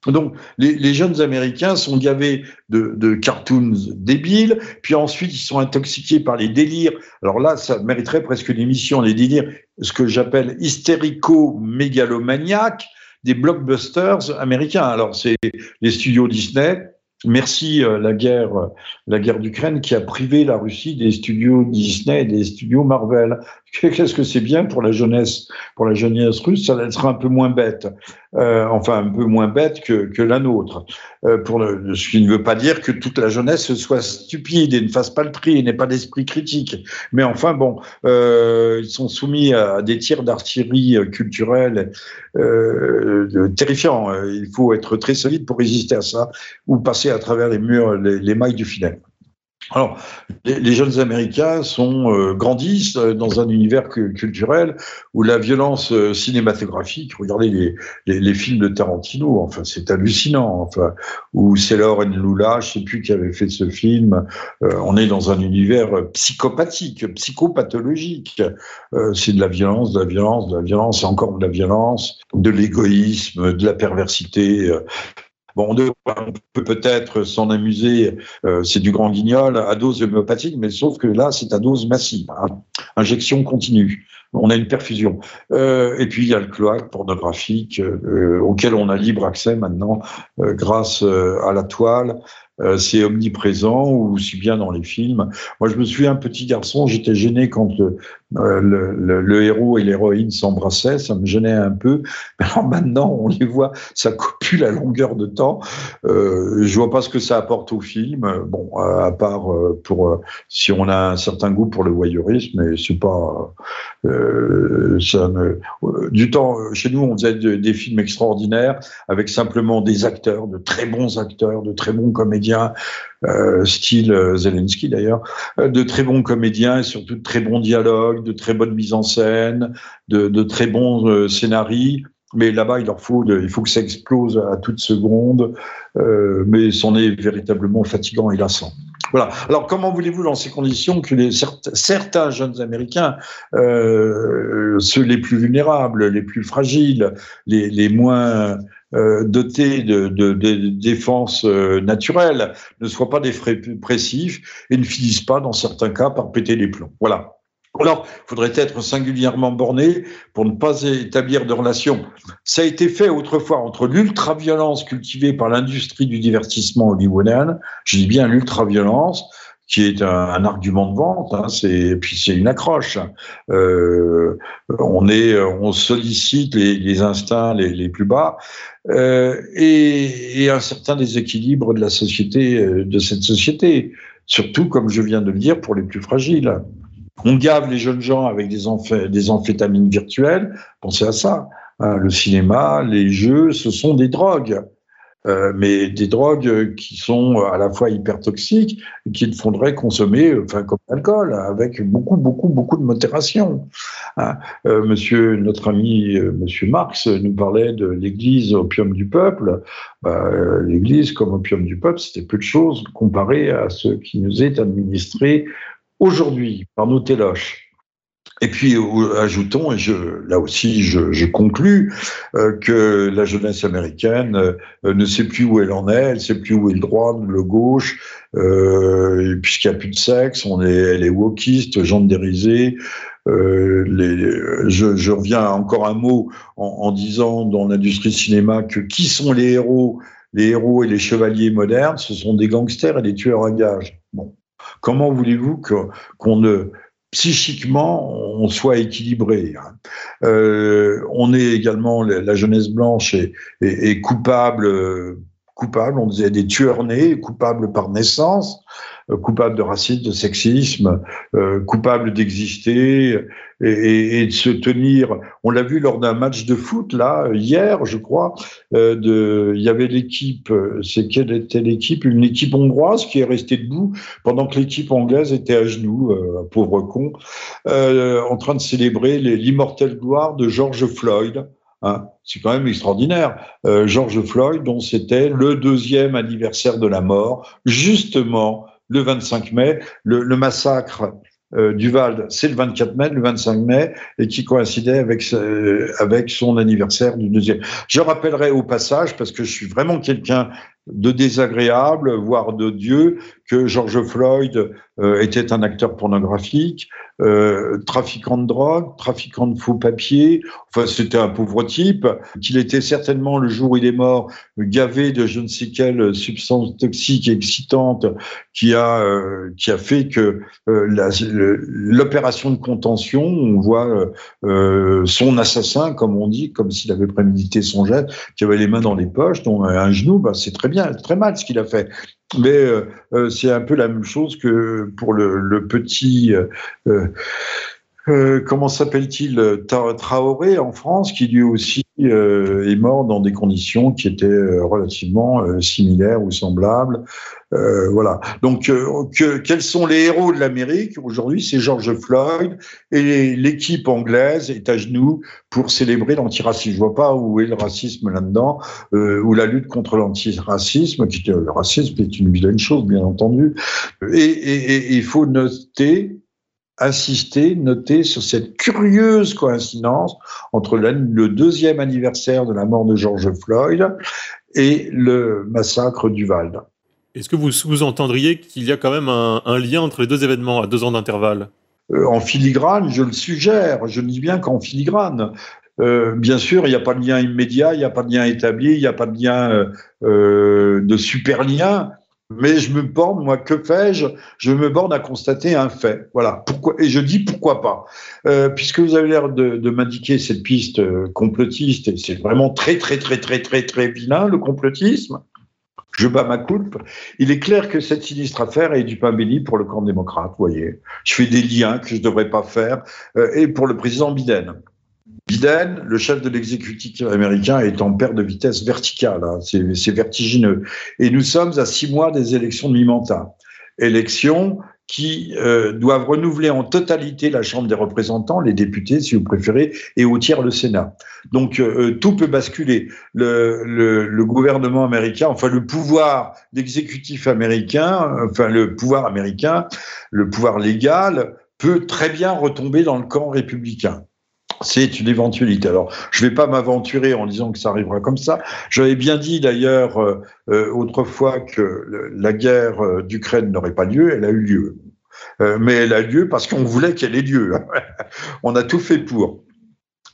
S2: Donc, les, jeunes Américains sont gavés de, cartoons débiles, puis ensuite ils sont intoxiqués par les délires. Alors là, ça mériterait presque une émission, les délires, ce que j'appelle hystérico-mégalomaniaques des blockbusters américains. Alors, c'est les studios Disney, Merci euh, la guerre, la guerre d'Ukraine qui a privé la Russie des studios Disney et des studios Marvel. Qu'est-ce que c'est bien pour la jeunesse, pour la jeunesse russe, ça sera un peu moins bête, euh, enfin un peu moins bête que, que la nôtre. Euh, pour le, ce qui ne veut pas dire que toute la jeunesse soit stupide et ne fasse pas le tri et n'ait pas d'esprit critique. Mais enfin bon, euh, ils sont soumis à des tirs d'artillerie culturelle euh, terrifiants. Il faut être très solide pour résister à ça ou passer à travers les murs, les, les mailles du filet. Alors, les, jeunes Américains sont euh, grandissent euh, dans un univers culturel où la violence euh, cinématographique, regardez les, les, films de Tarantino, enfin c'est hallucinant, enfin ou Sailor and Lula, je sais plus qui avait fait ce film. on est dans un univers psychopathique, psychopathologique. c'est de la violence, de la violence, de la violence, encore de la violence, de l'égoïsme, de la perversité. Bon, on peut peut-être s'en amuser, euh, c'est du grand guignol à dose homéopathique, mais sauf que là, c'est à dose massive, injection continue. On a une perfusion. Euh, et puis, il y a le cloaque pornographique euh, auquel on a libre accès maintenant grâce à la toile c'est omniprésent, ou aussi bien dans les films. Moi, je me souviens, un petit garçon, j'étais gêné quand le, euh, le, héros et l'héroïne s'embrassaient, ça me gênait un peu. Mais maintenant, on les voit, ça copule à longueur de temps. Euh, je vois pas ce que ça apporte au film. Bon, à part pour si on a un certain goût pour le voyeurisme, mais c'est pas du temps. Chez nous, on faisait des films extraordinaires avec simplement des acteurs, de très bons acteurs, de très bons comédiens euh, style euh, Zelensky d'ailleurs, euh, de très bons comédiens et surtout de très bons dialogues, de très bonnes mises en scène, de, très bons scénarios. Mais là-bas, il leur faut, il faut que ça explose à toute seconde, mais c'en est véritablement fatigant et lassant. Voilà. Alors, comment voulez-vous, dans ces conditions, que certains jeunes Américains, ceux les plus vulnérables, les plus fragiles, les, moins euh, dotés de, de, de défense euh, naturelle ne soient pas dépressifs et ne finissent pas, dans certains cas, par péter les plombs. Voilà. Alors, il faudrait être singulièrement borné pour ne pas établir de relation. Ça a été fait autrefois entre l'ultra-violence cultivée par l'industrie du divertissement hollywoodien, je dis bien l'ultra-violence, qui est un, argument de vente, hein, c'est puis c'est une accroche. Euh, on est, on sollicite les, les instincts les, les, plus bas euh, et, et, un certain déséquilibre de la société, euh, de cette société. surtout, comme je viens de le dire, pour les plus fragiles. On gave les jeunes gens avec des, des amphétamines virtuelles. Pensez à ça. Hein, le cinéma, les jeux, ce sont des drogues. Euh, mais des drogues qui sont à la fois hyper toxiques et qu'il faudrait consommer, enfin comme l'alcool, avec beaucoup, beaucoup, beaucoup de modération. Hein. Euh, monsieur, notre ami euh, Monsieur Marx nous parlait de l'Église opium du peuple. Bah, L'Église comme opium du peuple, c'était peu de choses comparé à ce qui nous est administré aujourd'hui par nos téloches. Et puis, ajoutons, et je, là aussi, je, je conclus, euh, que la jeunesse américaine euh, ne sait plus où elle en est, elle ne sait plus où est le droit, le gauche, euh, puisqu'il n'y a plus de sexe, on est, elle est wokiste, genderisée. Je, reviens encore un mot en, en disant dans l'industrie cinéma que qui sont les héros? Les héros et les chevaliers modernes, ce sont des gangsters et des tueurs à gages. Bon. Comment voulez-vous qu'on ne psychiquement on soit équilibré. Hein. Euh, on est également la jeunesse blanche est, coupable, coupable. On disait des tueurs nés, coupables par naissance. Euh, coupable de racisme, de sexisme, euh, coupable d'exister et, de se tenir. On l'a vu lors d'un match de foot là hier, je crois. Euh, il y avait l'équipe. C'est quelle était l'équipe? Une équipe hongroise qui est restée debout pendant que l'équipe anglaise était à genoux, pauvre con, en train de célébrer l'immortelle gloire de George Floyd. Hein, c'est quand même extraordinaire. George Floyd, dont c'était le deuxième anniversaire de la mort, justement le 25 mai. Le, massacre euh, du Val, c'est le 24 mai, le 25 mai, et qui coïncidait avec, avec son anniversaire du deuxième. Je rappellerai au passage, parce que je suis vraiment quelqu'un de désagréable, voire de Dieu, que George Floyd euh, était un acteur pornographique, euh, trafiquant de drogue, trafiquant de faux papiers. Enfin, c'était un pauvre type. Qu'il était certainement le jour où il est mort gavé de je ne sais quelle substance toxique et excitante qui a euh, qui a fait que l'opération de contention, on voit son assassin, comme on dit, comme s'il avait prémédité son geste, qui avait les mains dans les poches, dont un genou, bah, c'est très bien, très mal ce qu'il a fait. Mais euh, euh, c'est un peu la même chose que pour le, petit. Euh, comment s'appelle-t-il Traoré en France, qui lui aussi est mort dans des conditions qui étaient relativement similaires ou semblables. Euh, voilà. Donc, euh, que, quels sont les héros de l'Amérique Aujourd'hui, c'est George Floyd et l'équipe anglaise est à genoux pour célébrer l'antiracisme. Je vois pas où est le racisme là-dedans, euh, ou la lutte contre l'antiracisme, qui le racisme est une vilaine chose, bien entendu. Et il faut noter insister, noter sur cette curieuse coïncidence entre le deuxième anniversaire de la mort de George Floyd et le massacre du Val.
S1: Est-ce que vous sous-entendriez qu'il y a quand même un, lien entre les deux événements à deux ans d'intervalle?
S2: Euh, En filigrane, je le suggère. Je dis bien qu'en filigrane. Euh, bien sûr, il n'y a pas de lien immédiat, il n'y a pas de lien établi, il n'y a pas de lien euh, de super lien. Mais je me borne, moi, que fais-je? Je me borne à constater un fait. Voilà. Pourquoi? Et je dis pourquoi pas. puisque vous avez l'air de, de m'indiquer cette piste complotiste, et c'est vraiment très, très, très, très, très, très vilain, le complotisme je bats ma coupe. Il est clair que cette sinistre affaire est du pain béni pour le camp démocrate, vous voyez. Je fais des liens que je ne devrais pas faire, euh, et pour le président Biden. Biden, le chef de l'exécutif américain, est en perte de vitesse verticale. Hein. C'est vertigineux. Et nous sommes à six mois des élections de mi-mandat. Élections qui euh, doivent renouveler en totalité la Chambre des représentants, les députés, si vous préférez, et au tiers le Sénat. Donc euh, euh, tout peut basculer. Le, le, le, gouvernement américain, enfin le pouvoir d'exécutif américain, enfin le pouvoir américain, le pouvoir légal, peut très bien retomber dans le camp républicain. C'est une éventualité. Alors, je ne vais pas m'aventurer en disant que ça arrivera comme ça. J'avais bien dit d'ailleurs euh, euh, autrefois que la guerre d'Ukraine n'aurait pas lieu. Elle a eu lieu. Euh, mais elle a lieu parce qu'on voulait qu'elle ait lieu. On a tout fait pour.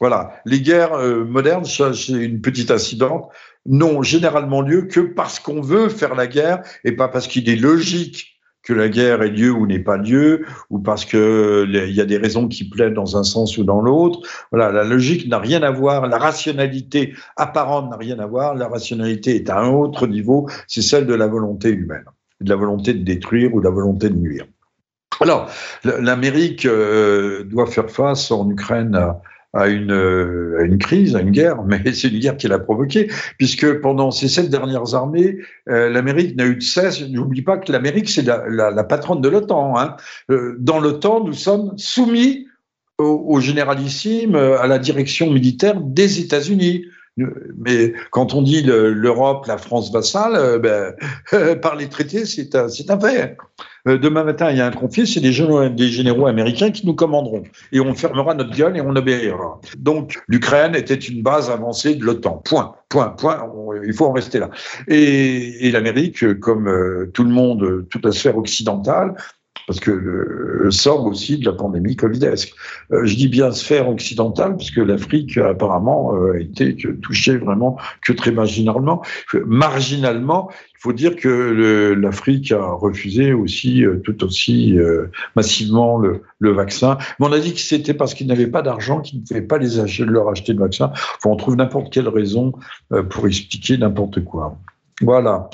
S2: Voilà. Les guerres modernes, c'est une petite incidente, n'ont généralement lieu que parce qu'on veut faire la guerre et pas parce qu'il est logique que la guerre ait lieu ou n'ait pas lieu, ou parce que il y a des raisons qui plaident dans un sens ou dans l'autre. Voilà, la logique n'a rien à voir, la rationalité apparente n'a rien à voir, la rationalité est à un autre niveau, c'est celle de la volonté humaine. de la volonté de détruire ou de la volonté de nuire. Alors, l'Amérique euh, doit faire face en Ukraine à, une, à, une, crise, à une guerre, mais c'est une guerre qu'elle a provoquée, puisque pendant ces sept dernières armées, euh, l'Amérique n'a eu de cesse. N'oublie pas que l'Amérique, c'est la, la, la, patronne de l'OTAN. Hein. Euh, dans l'OTAN, nous sommes soumis au, au, généralissime, à la direction militaire des États-Unis. Mais quand on dit l'Europe, la France vassale, ben, par les traités, c'est un fait. Euh, demain matin, il y a un conflit, c'est des généraux, des généraux américains qui nous commanderont. Et on fermera notre gueule et on obéira. Donc, l'Ukraine était une base avancée de l'OTAN. Point. Point. Point. Il faut en rester là. Et, l'Amérique, comme euh, tout le monde, toute la sphère occidentale, parce que le, sort aussi de la pandémie covidesque. Euh, je dis bien sphère occidentale, puisque l'Afrique apparemment euh, a été touchée vraiment que très marginalement. Marginalement, il faut dire que l'Afrique a refusé aussi euh, tout aussi massivement le, le, vaccin. Mais on a dit que c'était parce qu'ils n'avaient pas d'argent qu'ils ne pouvaient pas les acheter, leur acheter de vaccin. On trouve n'importe quelle raison pour expliquer n'importe quoi. Voilà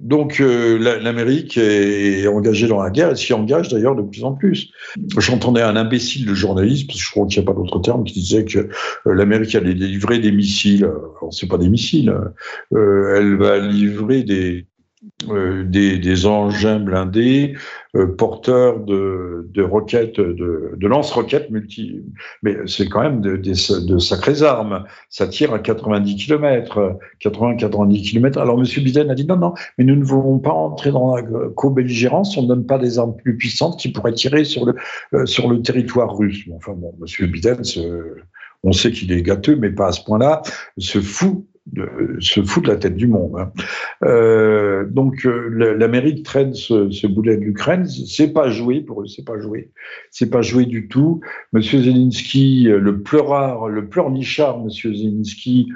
S2: donc euh, l'Amérique est engagée dans la guerre et s'y engage d'ailleurs de plus en plus. J'entendais un imbécile de journaliste, parce que je crois qu'il n'y a pas d'autre terme, qui disait que euh, l'Amérique allait livrer des missiles. Alors c'est pas des missiles, euh, elle va livrer des, euh, des, engins blindés euh, porteurs de, roquettes, de, lance-roquettes multi. Mais c'est quand même de, de, sacrées armes. Ça tire à 90 km, 80-90 km. Alors M. Biden a dit non, non, mais nous ne voulons pas entrer dans la co-belligérance. On ne donne pas des armes plus puissantes qui pourraient tirer sur le, euh, sur le territoire russe. Enfin bon, M. Biden, on sait qu'il est gâteux, mais pas à ce point-là, se fout se fout de la tête du monde. Hein. Euh, donc euh, l'Amérique traîne ce, boulet de l'Ukraine, c'est pas joué pour eux, c'est pas joué, c'est pas joué du tout. Monsieur Zelensky, euh, le pleurard, le pleurnichard, Monsieur Zelensky,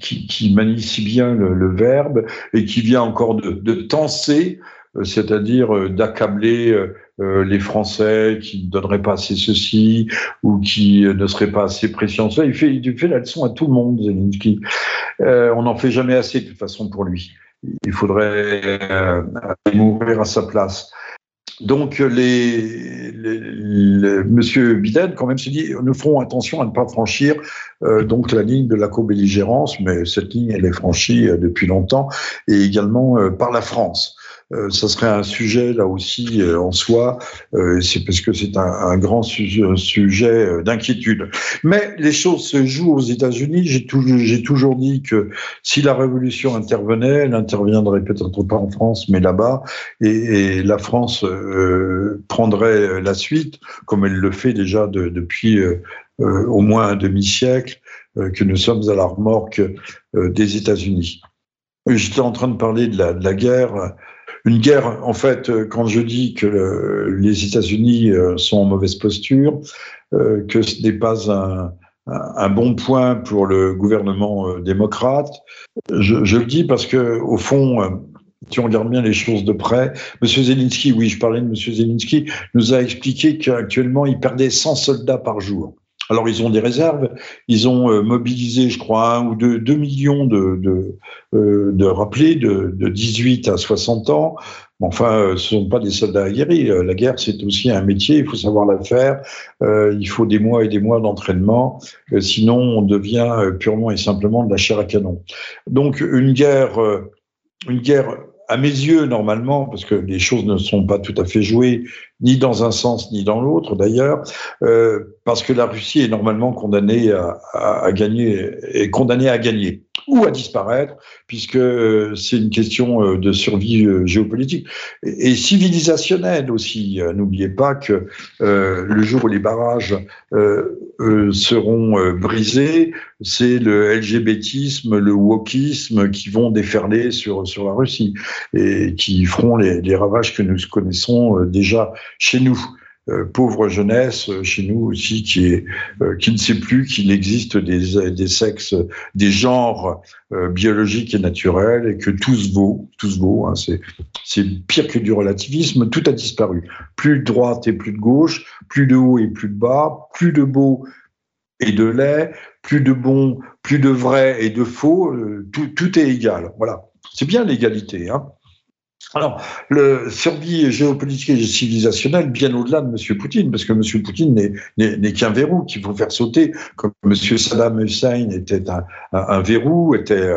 S2: qui, manie si bien le, verbe et qui vient encore de, de tenser, c'est-à-dire d'accabler euh, les Français qui ne donneraient pas assez ceci ou qui ne seraient pas assez précis en fait, il fait la leçon à tout le monde, Zelensky. Euh, on n'en fait jamais assez de toute façon pour lui. Il faudrait euh, mourir à sa place. Donc, les, Monsieur Biden, quand même, se dit, nous ferons attention à ne pas franchir euh, donc la ligne de la co-belligérance, mais cette ligne, elle est franchie depuis longtemps, et également par la France. Euh, ça serait un sujet là aussi euh, en soi, euh, c'est parce que c'est un, grand sujet, d'inquiétude. Mais les choses se jouent aux États-Unis. J'ai toujours, dit que si la révolution intervenait, elle interviendrait peut-être pas en France, mais là-bas, et, la France prendrait la suite, comme elle le fait déjà de, depuis au moins un demi-siècle, que nous sommes à la remorque des États-Unis. J'étais en train de parler de la guerre une guerre, en fait, euh, quand je dis que les États-Unis euh, sont en mauvaise posture, euh, que ce n'est pas un, bon point pour le gouvernement démocrate, je, je, le dis parce que, au fond, si on regarde bien les choses de près, M. Zelensky, oui, je parlais de M. Zelensky, nous a expliqué qu'actuellement, il perdait 100 soldats par jour. Alors, ils ont des réserves. Ils ont euh, mobilisé, je crois, un ou deux, deux millions de, de, euh, de rappelés de, de 18 à 60 ans. Enfin, euh, ce ne sont pas des soldats aguerris. La guerre, c'est aussi un métier. Il faut savoir la faire. il faut des mois et des mois d'entraînement. sinon, on devient purement et simplement de la chair à canon. Donc, une guerre, une guerre à mes yeux, normalement, parce que les choses ne sont pas tout à fait jouées, ni dans un sens ni dans l'autre d'ailleurs, euh, parce que la Russie est normalement condamnée à, gagner, est condamnée à gagner ou à disparaître, puisque euh, c'est une question euh, de survie euh, géopolitique et, civilisationnelle aussi. N'oubliez pas que le jour où les barrages seront brisés, c'est le LGBTisme, le wokisme qui vont déferler sur, sur la Russie et qui feront les, les ravages que nous connaissons déjà chez nous. Euh, pauvre jeunesse euh, chez nous aussi qui est euh, qui ne sait plus qu'il existe des, des sexes, des genres biologiques et naturels et que tout se vaut, tout se vaut. Hein, c'est pire que du relativisme. Tout a disparu. Plus de droite et plus de gauche, plus de haut et plus de bas, plus de beau et de laid, plus de bon, plus de vrai et de faux. tout, tout est égal. Voilà. C'est bien l'égalité. Hein alors, le survie géopolitique et civilisationnelle, bien au-delà de M. Poutine, parce que M. Poutine n'est qu'un verrou qu'il faut faire sauter, comme M. Saddam Hussein était un, un, verrou, était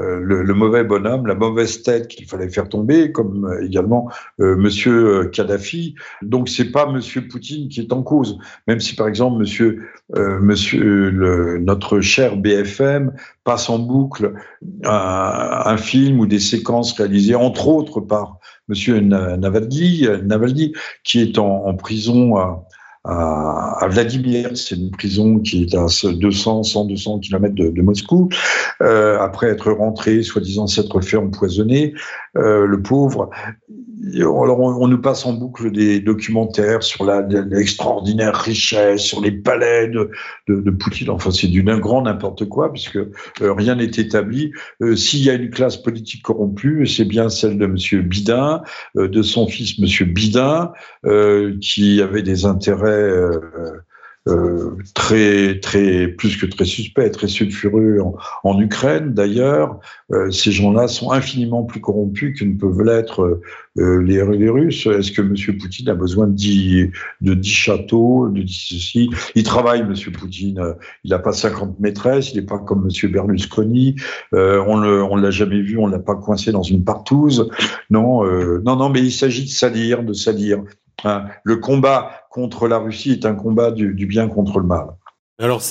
S2: euh, le, mauvais bonhomme, la mauvaise tête qu'il fallait faire tomber, comme euh, également euh, Monsieur Kadhafi. Donc c'est pas Monsieur Poutine qui est en cause, même si par exemple Monsieur, notre cher BFM passe en boucle un, film ou des séquences réalisées entre autres par Monsieur Navalny, Navalny qui est en, prison à, à, Vladimir. C'est une prison qui est à 200, 100, 200 kilomètres de Moscou. Euh, après être rentré, soi-disant s'être fait empoisonner, euh, le pauvre. Alors on, nous passe en boucle des documentaires sur l'extraordinaire richesse, sur les palais de, de, de Poutine. Enfin, c'est du grand n'importe quoi, puisque euh, rien n'est établi. Euh, s'il y a une classe politique corrompue, c'est bien celle de Monsieur Bidin, euh, de son fils Monsieur Bidin, qui avait des intérêts euh, très, très, plus que très suspect, très sulfureux en, Ukraine d'ailleurs. Euh, ces gens-là sont infiniment plus corrompus que ne peuvent l'être euh, les, Russes. Est-ce que M. Poutine a besoin de 10, de 10 châteaux, de 10 ceci? Il travaille, M. Poutine. Il n'a pas 50 maîtresses, il n'est pas comme M. Berlusconi. on ne l'a jamais vu, on l'a pas coincé dans une partouze. Non, non, non, mais il s'agit de salir, de salir. Hein, le combat contre la Russie est un combat du, bien contre le mal.
S1: Alors,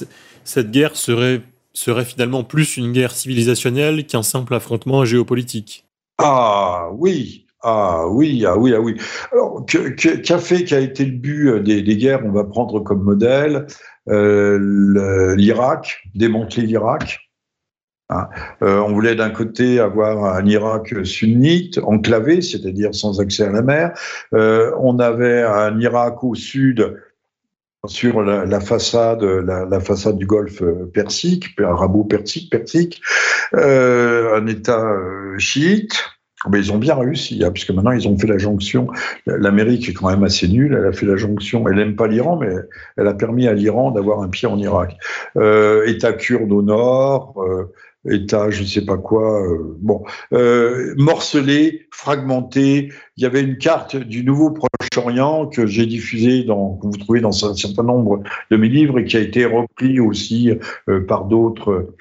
S1: cette guerre serait, serait finalement plus une guerre civilisationnelle qu'un simple affrontement géopolitique.
S2: Ah oui, ah oui, ah oui, ah oui. Alors, qu'a fait, qu'a été le but euh, des, guerres? On va prendre comme modèle euh, l'Irak, démanteler l'Irak. Hein. Euh, on voulait d'un côté avoir un Irak sunnite, enclavé, c'est-à-dire sans accès à la mer. Euh, on avait un Irak au sud sur la, façade, la, façade du Golfe Persique, arabo-persique, persique, euh, un État chiite. Mais ils ont bien réussi, hein, puisque maintenant ils ont fait la jonction. L'Amérique est quand même assez nulle. Elle a fait la jonction. Elle n'aime pas l'Iran, mais elle a permis à l'Iran d'avoir un pied en Irak. État kurde au nord. État, je ne sais pas quoi, euh, bon, euh, morcelé, fragmenté. Il y avait une carte du nouveau Proche-Orient que j'ai diffusée, dans, que vous trouvez dans un certain nombre de mes livres et qui a été repris aussi euh, par d'autres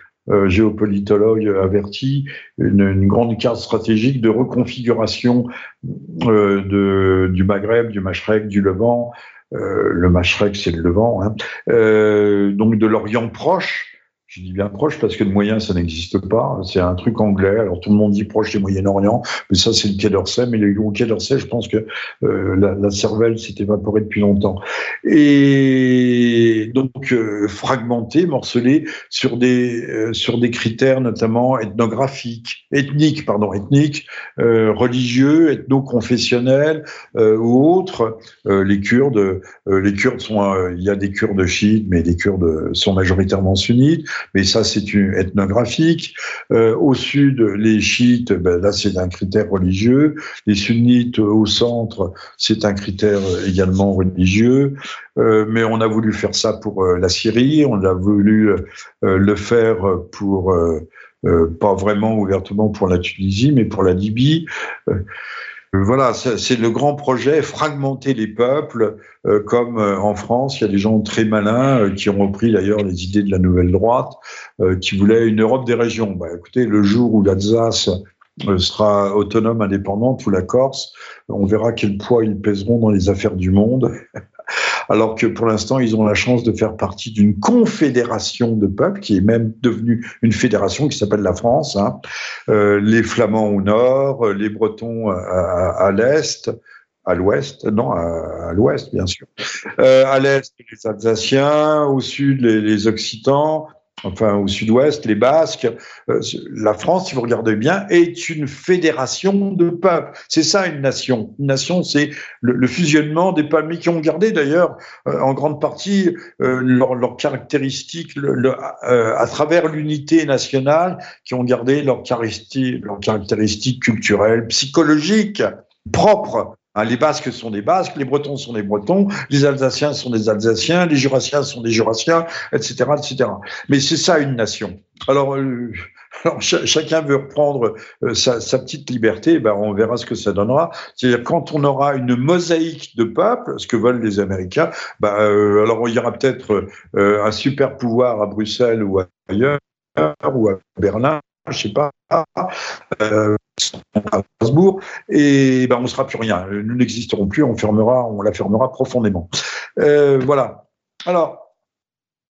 S2: géopolitologues avertis, une, grande carte stratégique de reconfiguration du Maghreb, du Machrek, du Levant. le Machrek, c'est le Levant, hein, donc de l'Orient proche je dis bien proche parce que de moyens, ça n'existe pas. C'est un truc anglais. Alors tout le monde dit proche du Moyen-Orient, mais ça c'est le Quai d'Orsay. Mais le Quai d'Orsay, je pense que euh, la, cervelle s'est évaporée depuis longtemps. Et donc euh, fragmenté, morcelé sur des euh, sur des critères notamment ethnographiques, ethniques, pardon, ethniques, religieux, ethno-confessionnels ou autres. les Kurdes, les Kurdes sont, il y a des Kurdes chiites, mais les Kurdes sont majoritairement sunnites mais ça c'est ethnographique. Euh, au sud, les chiites, ben, là c'est un critère religieux. Les sunnites au centre, c'est un critère également religieux. Euh, mais on a voulu faire ça pour euh, la Syrie, on a voulu le faire pour pas vraiment ouvertement pour la Tunisie, mais pour la Libye. Euh, voilà, c'est le grand projet, fragmenter les peuples, euh, comme euh, en France, il y a des gens très malins qui ont repris d'ailleurs les idées de la nouvelle droite, qui voulaient une Europe des régions. Bah, écoutez, le jour où l'Alsace sera autonome, indépendante, ou la Corse, on verra quel poids ils pèseront dans les affaires du monde. Alors que pour l'instant, ils ont la chance de faire partie d'une confédération de peuples qui est même devenue une fédération qui s'appelle la France. Hein. Euh, les Flamands au nord, euh, les Bretons à, l'est, à l'ouest, non, à, l'ouest, bien sûr. Euh, à l'est, les Alsaciens, au sud, les, les Occitans, enfin au sud-ouest, les Basques. Euh, la France, si vous regardez bien, est une fédération de peuples. C'est ça une nation. Une nation, c'est le, fusionnement des peuples, mais qui ont gardé d'ailleurs euh, en grande partie euh, leurs caractéristiques à travers l'unité nationale, qui ont gardé leurs caractéristiques, leurs caractéristiques culturelles, psychologiques propres les Basques sont des Basques, les Bretons sont des Bretons, les Alsaciens sont des Alsaciens, les Jurassiens sont des Jurassiens, etc., etc. Mais c'est ça une nation. Alors, euh, chacun veut reprendre euh, sa, petite liberté, ben, on verra ce que ça donnera. C'est-à-dire quand on aura une mosaïque de peuples, ce que veulent les Américains, ben, euh, alors il y aura peut-être un super pouvoir à Bruxelles ou ailleurs, ou à Berlin, je sais pas, à Strasbourg, et ben, on ne sera plus rien. Nous n'existerons plus, on, fermera, on la fermera profondément. voilà. Alors,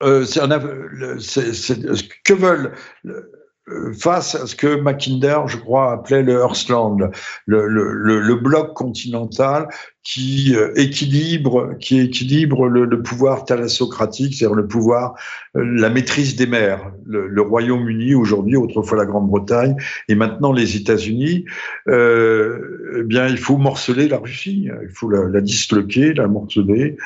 S2: c'est que veulent euh, face à ce que Mackinder, je crois, appelait le Heartland, le, le, le, bloc continental qui euh, équilibre, qui équilibre le, pouvoir thalassocratique, c'est-à-dire le pouvoir, euh, la maîtrise des mers. Le, Royaume-Uni aujourd'hui, autrefois la Grande-Bretagne, et maintenant les États-Unis. Euh, eh bien, il faut morceler la Russie, il faut la, la disloquer, la morceler,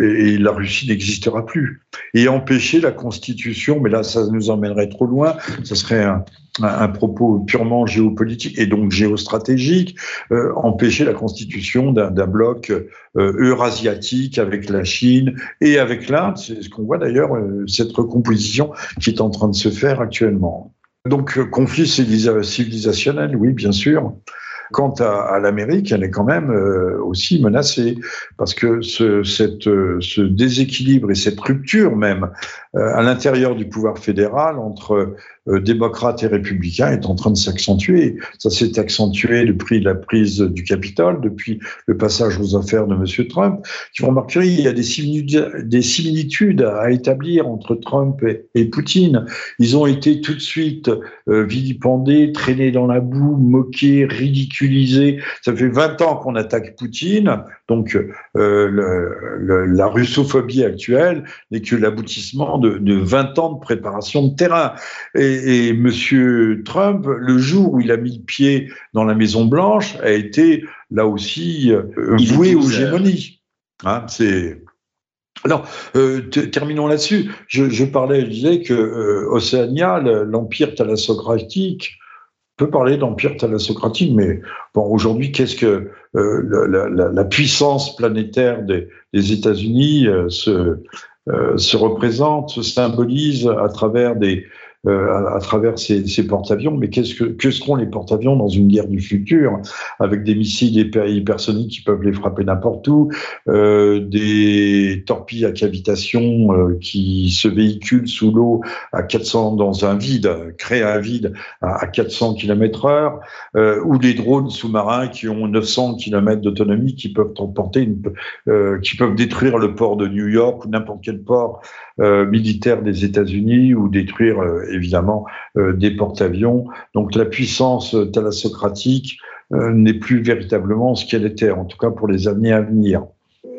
S2: et, et la Russie n'existera plus. Et empêcher la Constitution, mais là, ça nous emmènerait trop loin. Ça serait un, un, propos purement géopolitique et donc géostratégique, euh, empêcher la constitution d'un bloc euh, eurasiatique avec la Chine et avec l'Inde. C'est ce qu'on voit d'ailleurs, euh, cette recomposition qui est en train de se faire actuellement. Donc, conflit civilisationnel, oui, bien sûr. Quant à, l'Amérique, elle est quand même aussi menacée parce que ce déséquilibre et cette rupture même à l'intérieur du pouvoir fédéral entre euh, démocrates et républicains est en train de s'accentuer. Ça s'est accentué depuis la prise du Capitole, depuis le passage aux affaires de M. Trump. Vous remarquerez, il y a des similitudes, des similitudes à établir entre Trump et, Poutine. Ils ont été tout de suite euh, vilipendés, traînés dans la boue, moqués, ridiculisés. Ça fait 20 ans qu'on attaque Poutine, donc euh, la russophobie actuelle n'est que l'aboutissement de, de 20 ans de préparation de terrain. Et et, Monsieur Trump, le jour où il a mis le pied dans la Maison Blanche, a été là aussi euh, voué aux gémonies. Hein, c'est alors, euh, terminons là-dessus. Je, parlais, je disais que euh, Océania, l'empire thalassocratique, peut parler d'empire thalassocratique, mais bon, aujourd'hui, qu'est-ce que la, puissance planétaire des, des États-Unis se, se représente, se symbolise à travers des, euh, à, travers ces, ces porte-avions. Mais qu'est-ce que, que seront les porte-avions dans une guerre du futur, avec des missiles hypersoniques qui peuvent les frapper n'importe où, euh, des torpilles à cavitation euh, qui se véhiculent sous l'eau à 400 dans un vide, créent un vide à, 400 km heure, euh, ou des drones sous-marins qui ont 900 km d'autonomie, qui peuvent emporter, une, euh, qui peuvent détruire le port de New York ou n'importe quel port euh, militaires des États-Unis ou détruire euh, évidemment euh, des porte-avions. Donc la puissance thalassocratique n'est plus véritablement ce qu'elle était, en tout cas pour les années à venir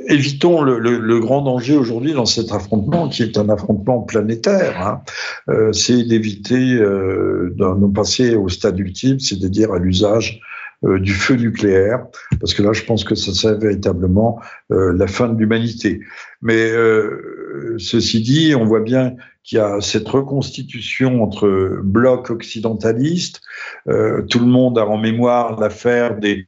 S2: évitons le, grand danger aujourd'hui dans cet affrontement, qui est un affrontement planétaire, hein. c'est d'éviter de passer au stade ultime, c'est-à-dire à, l'usage du feu nucléaire, parce que là, je pense que ça serait véritablement la fin de l'humanité. Mais ceci dit, on voit bien qu'il y a cette reconstitution entre blocs occidentalistes. Euh, tout le monde a en mémoire l'affaire des,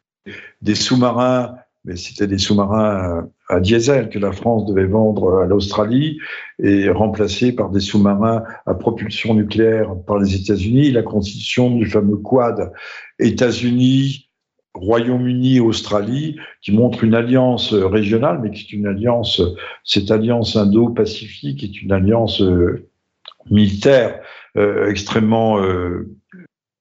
S2: sous-marins, mais c'était des sous-marins à diesel que la France devait vendre à l'Australie et remplacer par des sous-marins à propulsion nucléaire par les États-Unis. La constitution du fameux Quad États-Unis, Royaume-Uni, Australie, qui montre une alliance régionale, mais qui est une alliance, cette alliance indo-pacifique est une alliance euh, militaire euh, extrêmement euh,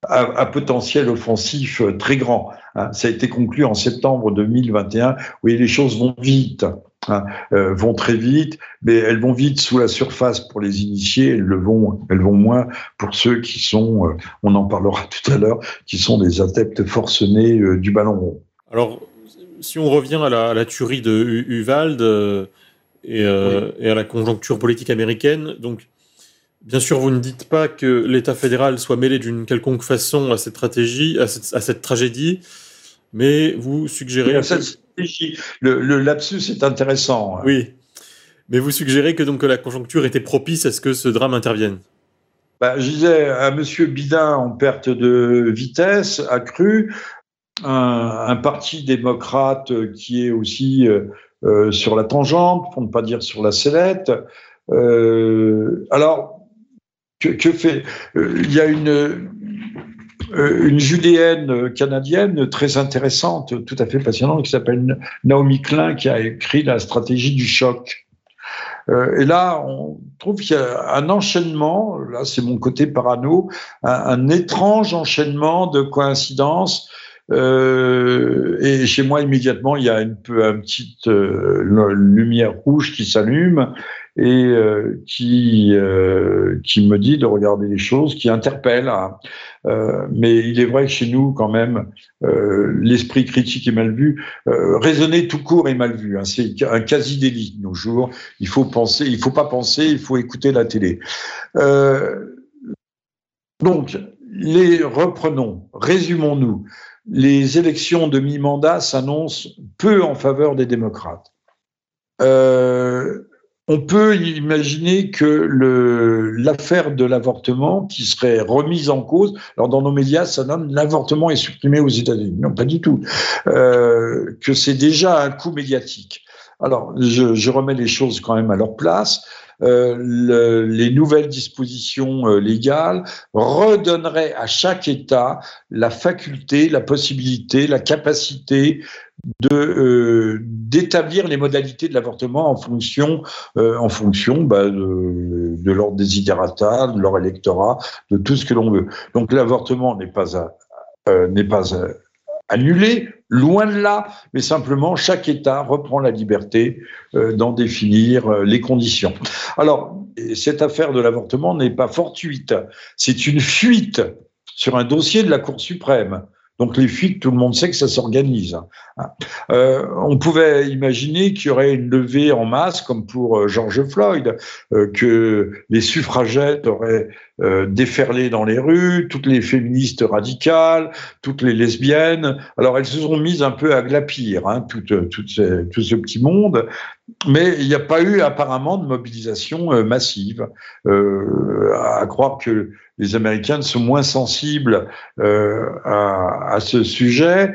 S2: à, potentiel offensif très grand. Hein. Ça a été conclu en septembre 2021. Oui, les choses vont vite. Hein, euh, vont très vite, mais elles vont vite sous la surface pour les initiés, elles le vont, elles vont moins pour ceux qui sont, euh, on en parlera tout à l'heure, qui sont des adeptes forcenés euh, du ballon rond.
S1: Alors, si on revient à la, tuerie de Uvalde et, et, à la conjoncture politique américaine, donc Bien sûr, vous ne dites pas que l'État fédéral soit mêlé d'une quelconque façon à cette, stratégie, à cette, à cette tragédie, mais vous suggérez.
S2: Le, le, lapsus est intéressant.
S1: Oui. Mais vous suggérez que donc la conjoncture était propice à ce que ce drame intervienne?
S2: Bah, Je disais à M. Bidin en perte de vitesse accrue, un, un parti démocrate qui est aussi euh, euh, sur la tangente, pour ne pas dire sur la sellette. Euh, alors, que, fait Il y a une, une judéenne canadienne très intéressante, tout à fait passionnante, qui s'appelle Naomi Klein, qui a écrit La stratégie du choc. et là, on trouve qu'il y a un enchaînement, là c'est mon côté parano, un, étrange enchaînement de coïncidences euh, et chez moi, immédiatement, il y a une, peu, une petite euh, lumière rouge qui s'allume et euh, qui, euh, qui me dit de regarder les choses, qui interpelle. Mais il est vrai que chez nous, quand même, l'esprit critique est mal vu. raisonner tout court est mal vu. Hein. C'est un quasi délit de nos jours. Il faut penser, il faut pas penser, il faut écouter la télé. donc, les reprenons, résumons-nous les élections de mi-mandat s'annoncent peu en faveur des démocrates. Euh, on peut imaginer que l'affaire de l'avortement qui serait remise en cause, alors dans nos médias, ça donne l'avortement est supprimé aux États-Unis. Non, pas du tout. Euh, que c'est déjà un coup médiatique. Alors, je, je remets les choses quand même à leur place. Euh, le, les nouvelles dispositions euh, légales redonneraient à chaque État la faculté, la possibilité, la capacité de euh, d'établir les modalités de l'avortement en fonction en fonction bah, de, de leur désiderata, de leur électorat, de tout ce que l'on veut. Donc l'avortement n'est pas n'est pas annulé, loin de là, mais simplement chaque État reprend la liberté euh, d'en définir euh, les conditions. Alors, cette affaire de l'avortement n'est pas fortuite, c'est une fuite sur un dossier de la Cour suprême. Donc les fuites, tout le monde sait que ça s'organise. Hein. Euh, on pouvait imaginer qu'il y aurait une levée en masse, comme pour euh, George Floyd, euh, que les suffragettes auraient déferlé dans les rues, toutes les féministes radicales, toutes les lesbiennes. Alors elles se sont mises un peu à glapir, hein, tout ce petit monde, mais il n'y a pas eu apparemment de mobilisation massive. à croire que les Américains sont moins sensibles euh, à, ce sujet.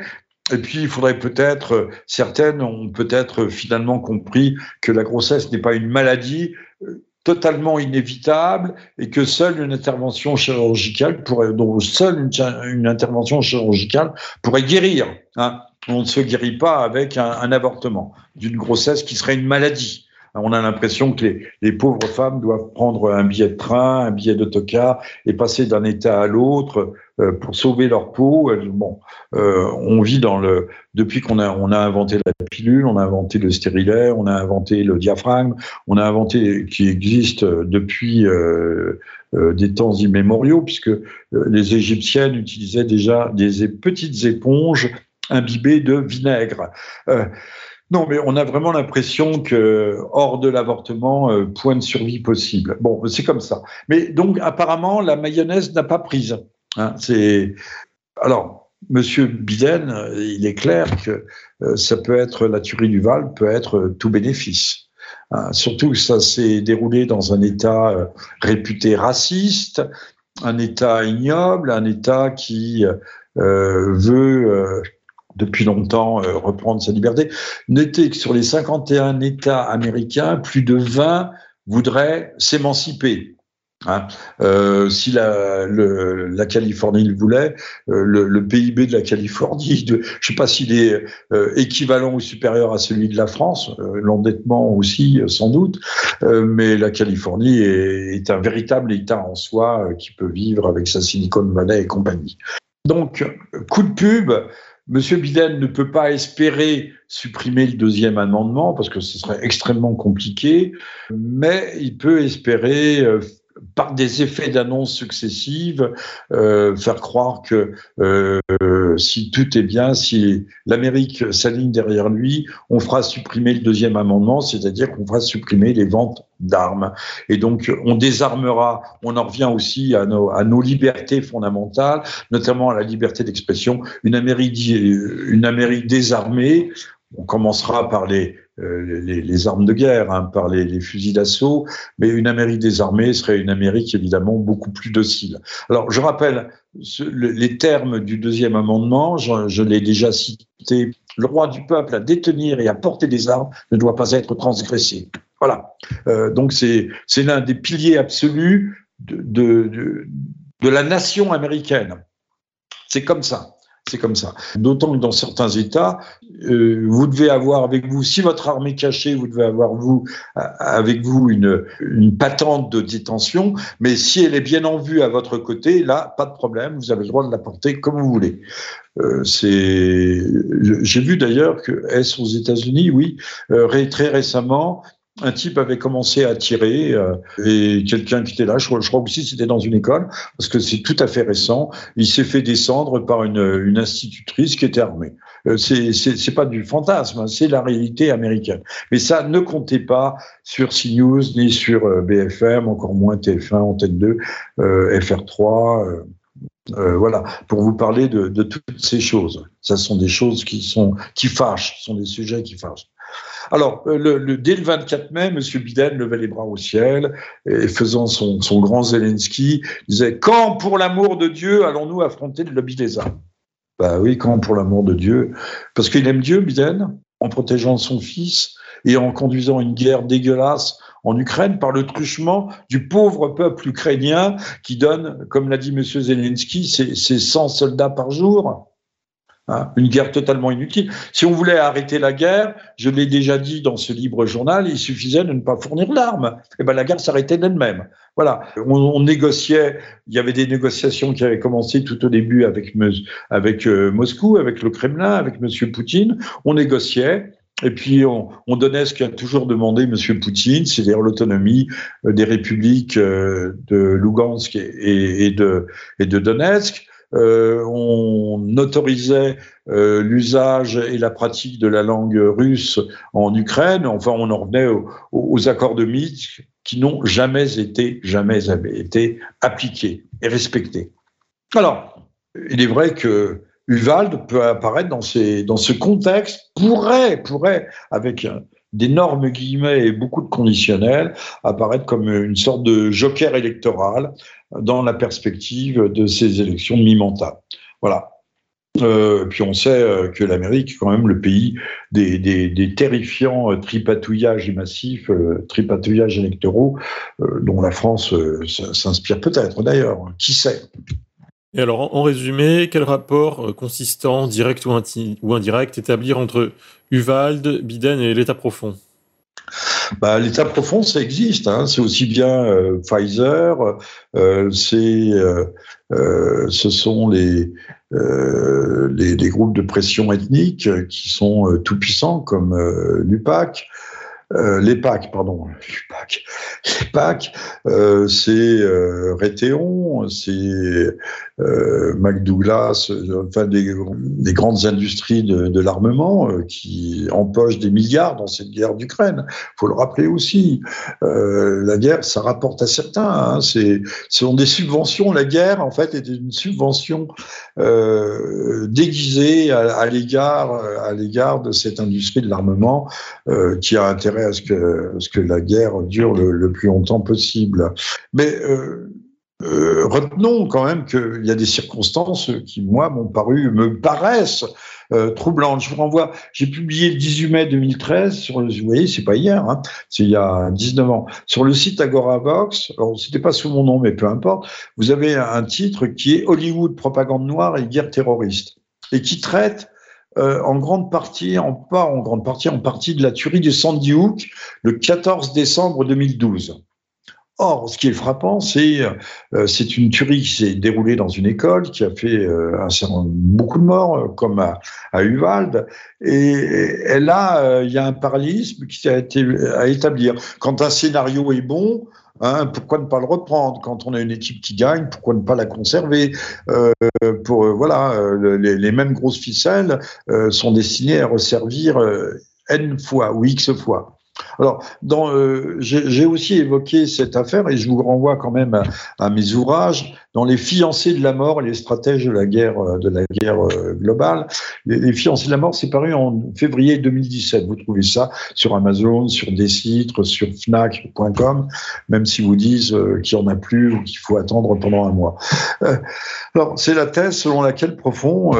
S2: Et puis, il faudrait peut-être, certaines ont peut-être finalement compris que la grossesse n'est pas une maladie euh, totalement inévitable et que seule une intervention chirurgicale pourrait, donc seule une intervention chirurgicale pourrait guérir. Hein. On ne se guérit pas avec un, avortement d'une grossesse qui serait une maladie on a l'impression que les, pauvres femmes doivent prendre un billet de train, un billet d'autocar et passer d'un état à l'autre euh, pour sauver leur peau. Bon, euh, on vit dans le depuis qu'on a inventé la pilule, on a inventé le stérilet, on a inventé le diaphragme, on a inventé qui existe depuis euh, des temps immémoriaux puisque les Égyptiennes utilisaient déjà des petites éponges imbibées de vinaigre. Euh, non, mais on a vraiment l'impression que hors de l'avortement, euh, point de survie possible. Bon, c'est comme ça. Mais donc apparemment, la mayonnaise n'a pas prise. Hein, c'est alors, Monsieur Biden, il est clair que euh, ça peut être la tuerie du Val, peut être tout bénéfice. Hein, surtout que ça s'est déroulé dans un État euh, réputé raciste, un État ignoble, un État qui veut depuis longtemps euh, reprendre sa liberté. Notez que sur les 51 États américains, plus de 20 voudraient s'émanciper. Hein. Euh, si la, Californie le voulait, euh, le, PIB de la Californie, de, je ne sais pas s'il est équivalent ou supérieur à celui de la France, l'endettement aussi sans doute, mais la Californie est, est, un véritable État en soi qui peut vivre avec sa Silicon Valley et compagnie. Donc, coup de pub, Monsieur Biden ne peut pas espérer supprimer le deuxième amendement parce que ce serait extrêmement compliqué, mais il peut espérer euh, par des effets d'annonce successives, euh, faire croire que euh, si tout est bien, si l'Amérique s'aligne derrière lui, on fera supprimer le deuxième amendement, c'est-à-dire qu'on fera supprimer les ventes d'armes. Et donc, on désarmera, on en revient aussi à nos, libertés fondamentales, notamment à la liberté d'expression. Une Amérique, une Amérique désarmée, on commencera par les, les, les, armes de guerre, hein, par les, fusils d'assaut, mais une Amérique désarmée serait une Amérique évidemment beaucoup plus docile. Alors je rappelle les termes du deuxième amendement, je, je l'ai déjà cité, le droit du peuple à détenir et à porter des armes ne doit pas être transgressé. Voilà. Euh, donc c'est l'un des piliers absolus de, de la nation américaine. C'est comme ça. C'est comme ça. D'autant que dans certains États, euh, vous devez avoir avec vous, si votre armée cachée, vous devez avoir vous avec vous une, une patente de détention, mais si elle est bien en vue à votre côté, là, pas de problème, vous avez le droit de la porter comme vous voulez. Euh, j'ai vu d'ailleurs que est-ce aux États-Unis, oui, euh, très récemment, un type avait commencé à tirer euh, et quelqu'un qui était là, je, crois aussi c'était dans une école, parce que c'est tout à fait récent, il s'est fait descendre par une, une institutrice qui était armée. Euh, c'est pas du fantasme, hein, c'est la réalité américaine. Mais ça ne comptait pas sur CNews ni sur euh, BFM, encore moins TF1, Antenne 2, euh, FR3. Euh, voilà, pour vous parler de, de, toutes ces choses. Ça sont des choses qui sont qui fâchent, ce sont des sujets qui fâchent. Alors, euh, dès le 24 mai, M. Biden levait les bras au ciel et faisant son, grand Zelensky, disait Quand, pour l'amour de Dieu, allons-nous affronter le lobby des armes Bah oui, quand, pour l'amour de Dieu Parce qu'il aime Dieu, Biden, en protégeant son fils et en conduisant une guerre dégueulasse en Ukraine par le truchement du pauvre peuple ukrainien qui donne, comme l'a dit M. Zelensky, ses, ses 100 soldats par jour. Hein, une guerre totalement inutile. Si on voulait arrêter la guerre, je l'ai déjà dit dans ce libre journal, il suffisait de ne pas fournir l'arme. Et eh ben la guerre s'arrêtait d'elle-même. Voilà. On, négociait. Il y avait des négociations qui avaient commencé tout au début avec euh, Moscou, avec le Kremlin, avec Monsieur Poutine. On négociait. Et puis on, donnait ce qu'a toujours demandé M. Poutine, c'est-à-dire l'autonomie euh, des républiques euh, de Lugansk et de Donetsk. Euh, on autorisait euh, l'usage et la pratique de la langue russe en Ukraine. Enfin, on en revenait aux, accords de Minsk qui n'ont jamais été, jamais été appliqués et respectés. Alors, il est vrai que Uvalde peut apparaître dans, dans ce contexte, pourrait, pourrait, avec d'énormes guillemets et beaucoup de conditionnels, apparaître comme une sorte de joker électoral dans la perspective de ces élections de mi-mandat. Voilà. Euh, puis on sait euh, que l'Amérique est quand même le pays des, terrifiants euh, tripatouillages massifs, tripatouillages électoraux, dont la France s'inspire peut-être d'ailleurs, qui sait?
S1: Alors, en résumé, quel rapport consistant, direct ou, indirect, établir entre Uvalde, Biden et l'État profond?
S2: Bah, L'état profond, ça existe. Hein. C'est aussi bien euh, Pfizer, euh, euh, euh ce sont les, euh, les, les, groupes de pression ethnique qui sont tout puissants, comme l'UPAC. Euh, l'EPAC, pardon, l'EPAC, l'EPAC, euh, c'est euh, Raytheon, c'est euh, McDouglas, enfin des, des, grandes industries de, l'armement qui empochent des milliards dans cette guerre d'Ukraine. faut le rappeler aussi. La guerre, ça rapporte à certains. Hein, c'est, ce sont des subventions. La guerre, en fait, est une subvention déguisée à, l'égard à l'égard de cette industrie de l'armement qui a intérêt à ce que, ce que la guerre dure le, le plus longtemps possible. Mais euh, euh, retenons quand même qu'il y a des circonstances qui, moi, m'ont paru, me paraissent euh, troublantes. Je vous renvoie, j'ai publié le 18 mai 2013, sur, vous voyez, c'est pas hier, hein, c'est il y a 19 ans, sur le site AgoraVox, alors c'était pas sous mon nom, mais peu importe, vous avez un titre qui est Hollywood, propagande noire et guerre terroriste, et qui traite euh, en grande partie, en pas en grande partie, en partie de la tuerie de Sandy Hook le 14 décembre 2012. Or, ce qui est frappant, c'est euh, c'est une tuerie qui s'est déroulée dans une école, qui a fait euh, un certain, beaucoup de morts, euh, comme à, Uvalde, et, là, il y a un parallélisme qui a été à établir. Quand un scénario est bon, Hein, pourquoi ne pas le reprendre? Quand on a une équipe qui gagne Pourquoi ne pas la conserver? Pour voilà, les, les, mêmes grosses ficelles sont destinées à resservir n fois ou x fois. Alors, euh, j'ai aussi évoqué cette affaire et je vous renvoie quand même à, mes ouvrages dans les fiancés de la mort, les stratèges de la guerre euh, de la guerre euh, globale. Les, fiancés de la mort, c'est paru en février 2017. Vous trouvez ça sur Amazon, sur Décitre, sur Fnac.com, même si vous disent qu'il n'y en a plus ou qu'il faut attendre pendant un mois. alors, c'est la thèse selon laquelle profond,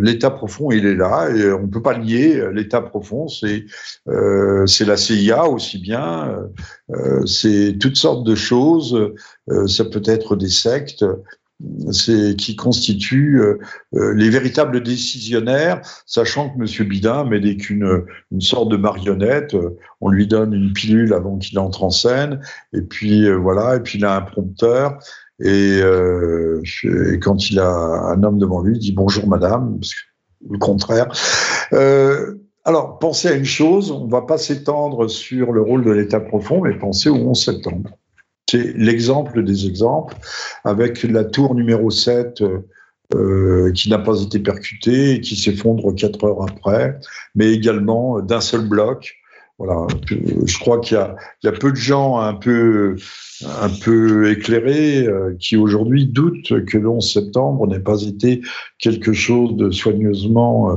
S2: l'état profond, il est là et on ne peut pas nier l'état profond, c'est euh, c'est la CIA aussi bien, c'est toutes sortes de choses. ça peut être des sectes, c'est qui constituent euh, euh, les véritables décisionnaires, sachant que M. Bidin n'est qu'une une sorte de marionnette. On lui donne une pilule avant qu'il entre en scène, et puis euh, voilà, et puis il a un prompteur. Et, quand il a un homme devant lui, il dit bonjour madame, parce le contraire. Alors, pensez à une chose, on ne va pas s'étendre sur le rôle de l'État profond, mais pensez au 11 septembre. C'est l'exemple des exemples, avec la tour numéro 7 euh, qui n'a pas été percutée et qui s'effondre quatre heures après, mais également d'un seul bloc. Voilà, je crois qu'il y, a, peu de gens un peu, éclairés euh, qui aujourd'hui doutent que le 11 septembre n'ait pas été quelque chose de soigneusement euh,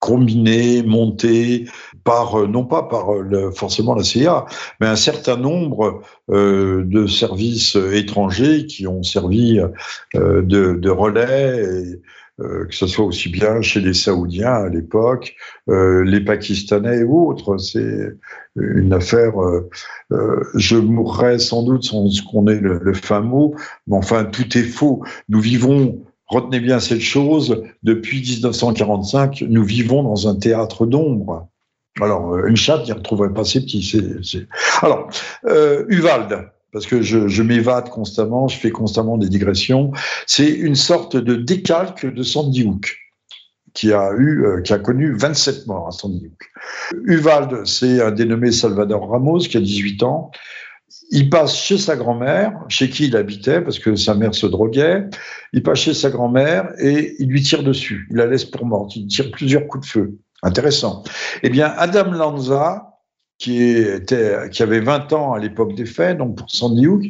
S2: combiné, monté par euh, non pas par euh, le, forcément la CIA, mais un certain nombre euh, de services étrangers qui ont servi euh, de, de, relais. Euh, que ce soit aussi bien chez les Saoudiens à l'époque, les Pakistanais et autres. C'est une affaire. je mourrais sans doute sans qu'on ait le, le fin mot, mais enfin tout est faux. Nous vivons Retenez bien cette chose, depuis 1945, nous vivons dans un théâtre d'ombre. Alors, euh, une chatte n'y retrouverait pas ses petits. Alors, euh, Uvalde, parce que je, m'évade constamment, je fais constamment des digressions, c'est une sorte de décalque de Sandy Hook qui a eu, euh, qui a connu 27 morts à Sandy Hook. Uvalde, c'est un dénommé Salvador Ramos qui a 18 ans, il passe chez sa grand-mère, chez qui il habitait, parce que sa mère se droguait. Il passe chez sa grand-mère et il lui tire dessus. Il la laisse pour morte. Il tire plusieurs coups de feu. Intéressant. Eh bien, Adam Lanza, qui, était, qui avait 20 ans à l'époque des faits, donc pour Sandy Hook,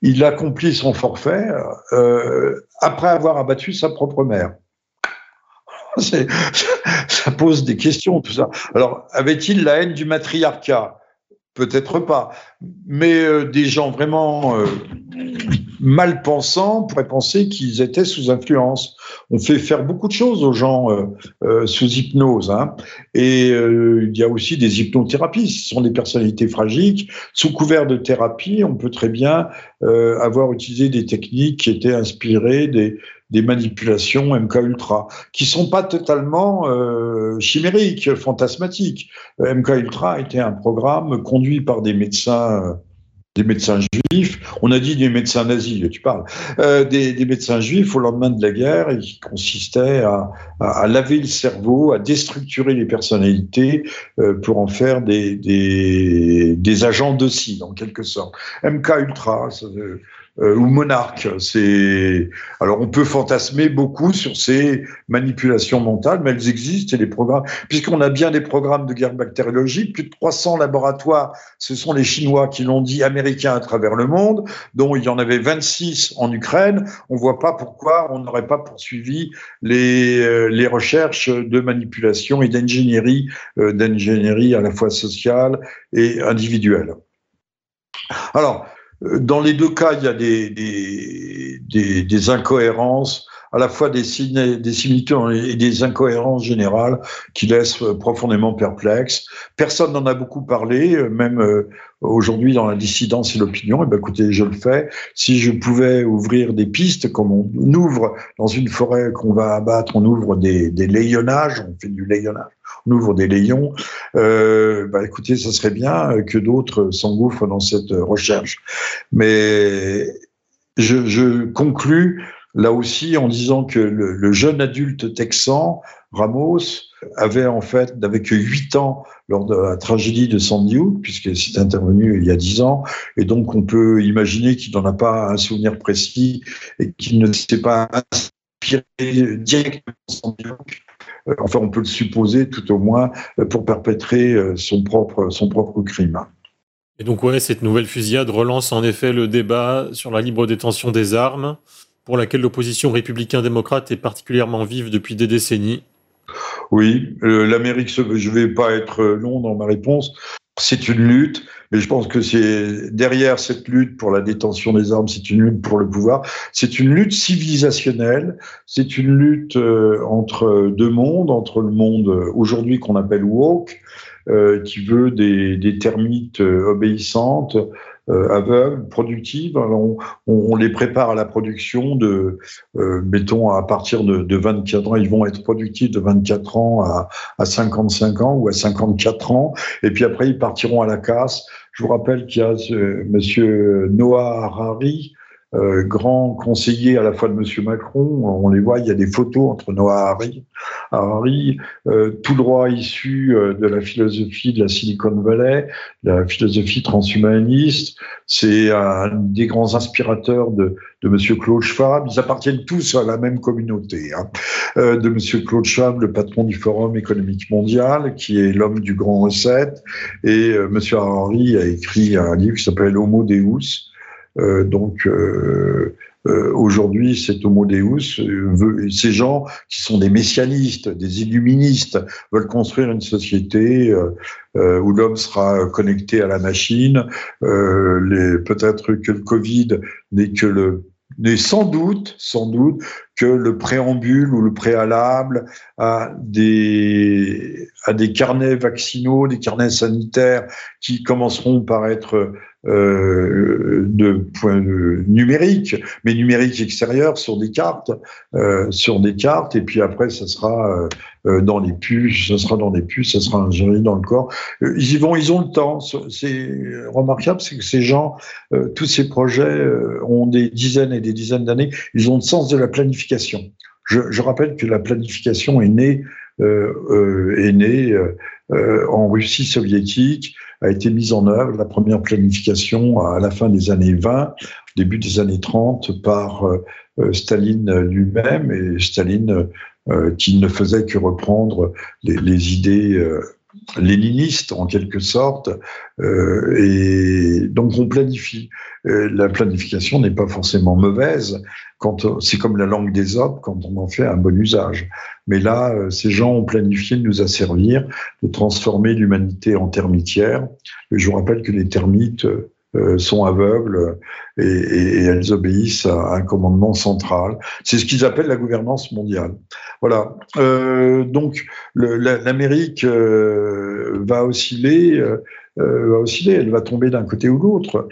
S2: il accomplit son forfait euh, après avoir abattu sa propre mère. Ça pose des questions, tout ça. Alors, avait-il la haine du matriarcat? Peut-être pas. Mais euh, des gens vraiment euh, mal pensants pourraient penser qu'ils étaient sous influence. On fait faire beaucoup de choses aux gens euh, sous hypnose. Hein. Et il y a aussi des hypnothérapies. Ce sont des personnalités fragiles. Sous couvert de thérapie, on peut très bien avoir utilisé des techniques qui étaient inspirées des, des manipulations MK Ultra, qui sont pas totalement euh, chimériques, fantasmatiques. Euh, MK Ultra était un programme conduit par des médecins, euh, des médecins juifs. On a dit des médecins nazis, tu parles, des, médecins juifs au lendemain de la guerre et qui consistait à, laver le cerveau, à déstructurer les personnalités pour en faire des, des, des agents dociles en quelque sorte. MK Ultra. Ça, euh, ou monarque. C'est alors on peut fantasmer beaucoup sur ces manipulations mentales, mais elles existent et les programmes, puisqu'on a bien des programmes de guerre bactériologique, plus de 300 laboratoires, ce sont les Chinois qui l'ont dit, américains à travers le monde, dont il y en avait 26 en Ukraine. On voit pas pourquoi on n'aurait pas poursuivi les euh, les recherches de manipulation et d'ingénierie, euh, d'ingénierie à la fois sociale et individuelle. Alors, dans les deux cas, il y a des, des, des, incohérences, à la fois des, des similitudes et des incohérences générales qui laissent profondément perplexes. Personne n'en a beaucoup parlé, même euh, aujourd'hui dans la dissidence et l'opinion. Et eh ben, écoutez, je le fais. Si je pouvais ouvrir des pistes, comme on ouvre dans une forêt qu'on va abattre, on ouvre des, des layonnages, on fait du layonnage on ouvre des layons. Euh, bah, écoutez, ça serait bien que d'autres s'engouffrent dans cette recherche. Mais je, je conclus là aussi en disant que le, jeune adulte texan, Ramos, avait en fait, n'avait que 8 ans lors de la tragédie de Sandy Hook, puisque c'est intervenu il y a 10 ans, et donc on peut imaginer qu'il n'en a pas un souvenir précis et qu'il ne s'est pas inspiré directement de Sandy Hook. Euh, enfin on peut le supposer tout au moins, euh, pour perpétrer euh, son propre, son propre crime.
S1: Et donc ouais, cette nouvelle fusillade relance en effet le débat sur la libre détention des armes, pour laquelle l'opposition républicain-démocrate est particulièrement vive depuis des décennies.
S2: Oui, l'Amérique, je ne vais pas être long dans ma réponse, c'est une lutte, mais je pense que c'est derrière cette lutte pour la détention des armes, c'est une lutte pour le pouvoir, c'est une lutte civilisationnelle, c'est une lutte euh, entre deux mondes, entre le monde euh, aujourd'hui qu'on appelle woke qui veut des, termites obéissantes, euh, aveugles, productives. On, on, les prépare à la production de, euh, mettons, à partir de, de, 24 ans, ils vont être productifs de 24 ans à, à 55 ans ou à 54 ans, et puis après ils partiront à la casse. Je vous rappelle qu'il y a ce, Monsieur Noah Harari, euh, grand conseiller à la fois de Monsieur Macron. On les voit, il y a des photos entre Noah Harari, Harari euh, tout droit issu euh, de la philosophie de la Silicon Valley, la philosophie transhumaniste. C'est un des grands inspirateurs de, de Monsieur Claude Schwab. Ils appartiennent tous à la même communauté. Hein. De Monsieur Claude Schwab, le patron du Forum économique mondial, qui est l'homme du grand recette. Et Monsieur Harari a écrit un livre qui s'appelle Homo Deus donc euh, euh, aujourd'hui, cet homo deus, ces gens qui sont des messianistes, des illuministes, veulent construire une société où l'homme sera connecté à la machine. Peut-être que le Covid n'est que le n'est sans doute, sans doute, que le préambule ou le préalable à des, à des carnets vaccinaux, des carnets sanitaires qui commenceront par être euh, de point de numérique, mais numérique extérieur sur des cartes, euh, sur des cartes, et puis après ça sera euh, dans les puces, ça sera dans les puces, ça sera ingéré dans le corps. Ils y vont, ils ont le temps. C'est remarquable, c'est que ces gens, tous ces projets ont des dizaines et des dizaines d'années. Ils ont le sens de la planification. Je, je rappelle que la planification est née, est née en Russie soviétique a été mise en œuvre, la première planification à la fin des années 20, début des années 30, par euh, euh, Staline lui-même, et Staline euh, qui ne faisait que reprendre les, idées léniniste en quelque sorte, et donc on planifie. La planification n'est pas forcément mauvaise c'est comme la langue des hommes quand on en fait un bon usage. Mais là, euh, ces gens ont planifié de nous asservir, de transformer l'humanité en termitière. je vous rappelle que les termites euh, sont aveugles et, elles obéissent à un commandement central. C'est ce qu'ils appellent la gouvernance mondiale. Voilà. Euh, donc l'Amérique va osciller. Euh, va osciller, elle va tomber d'un côté ou l'autre.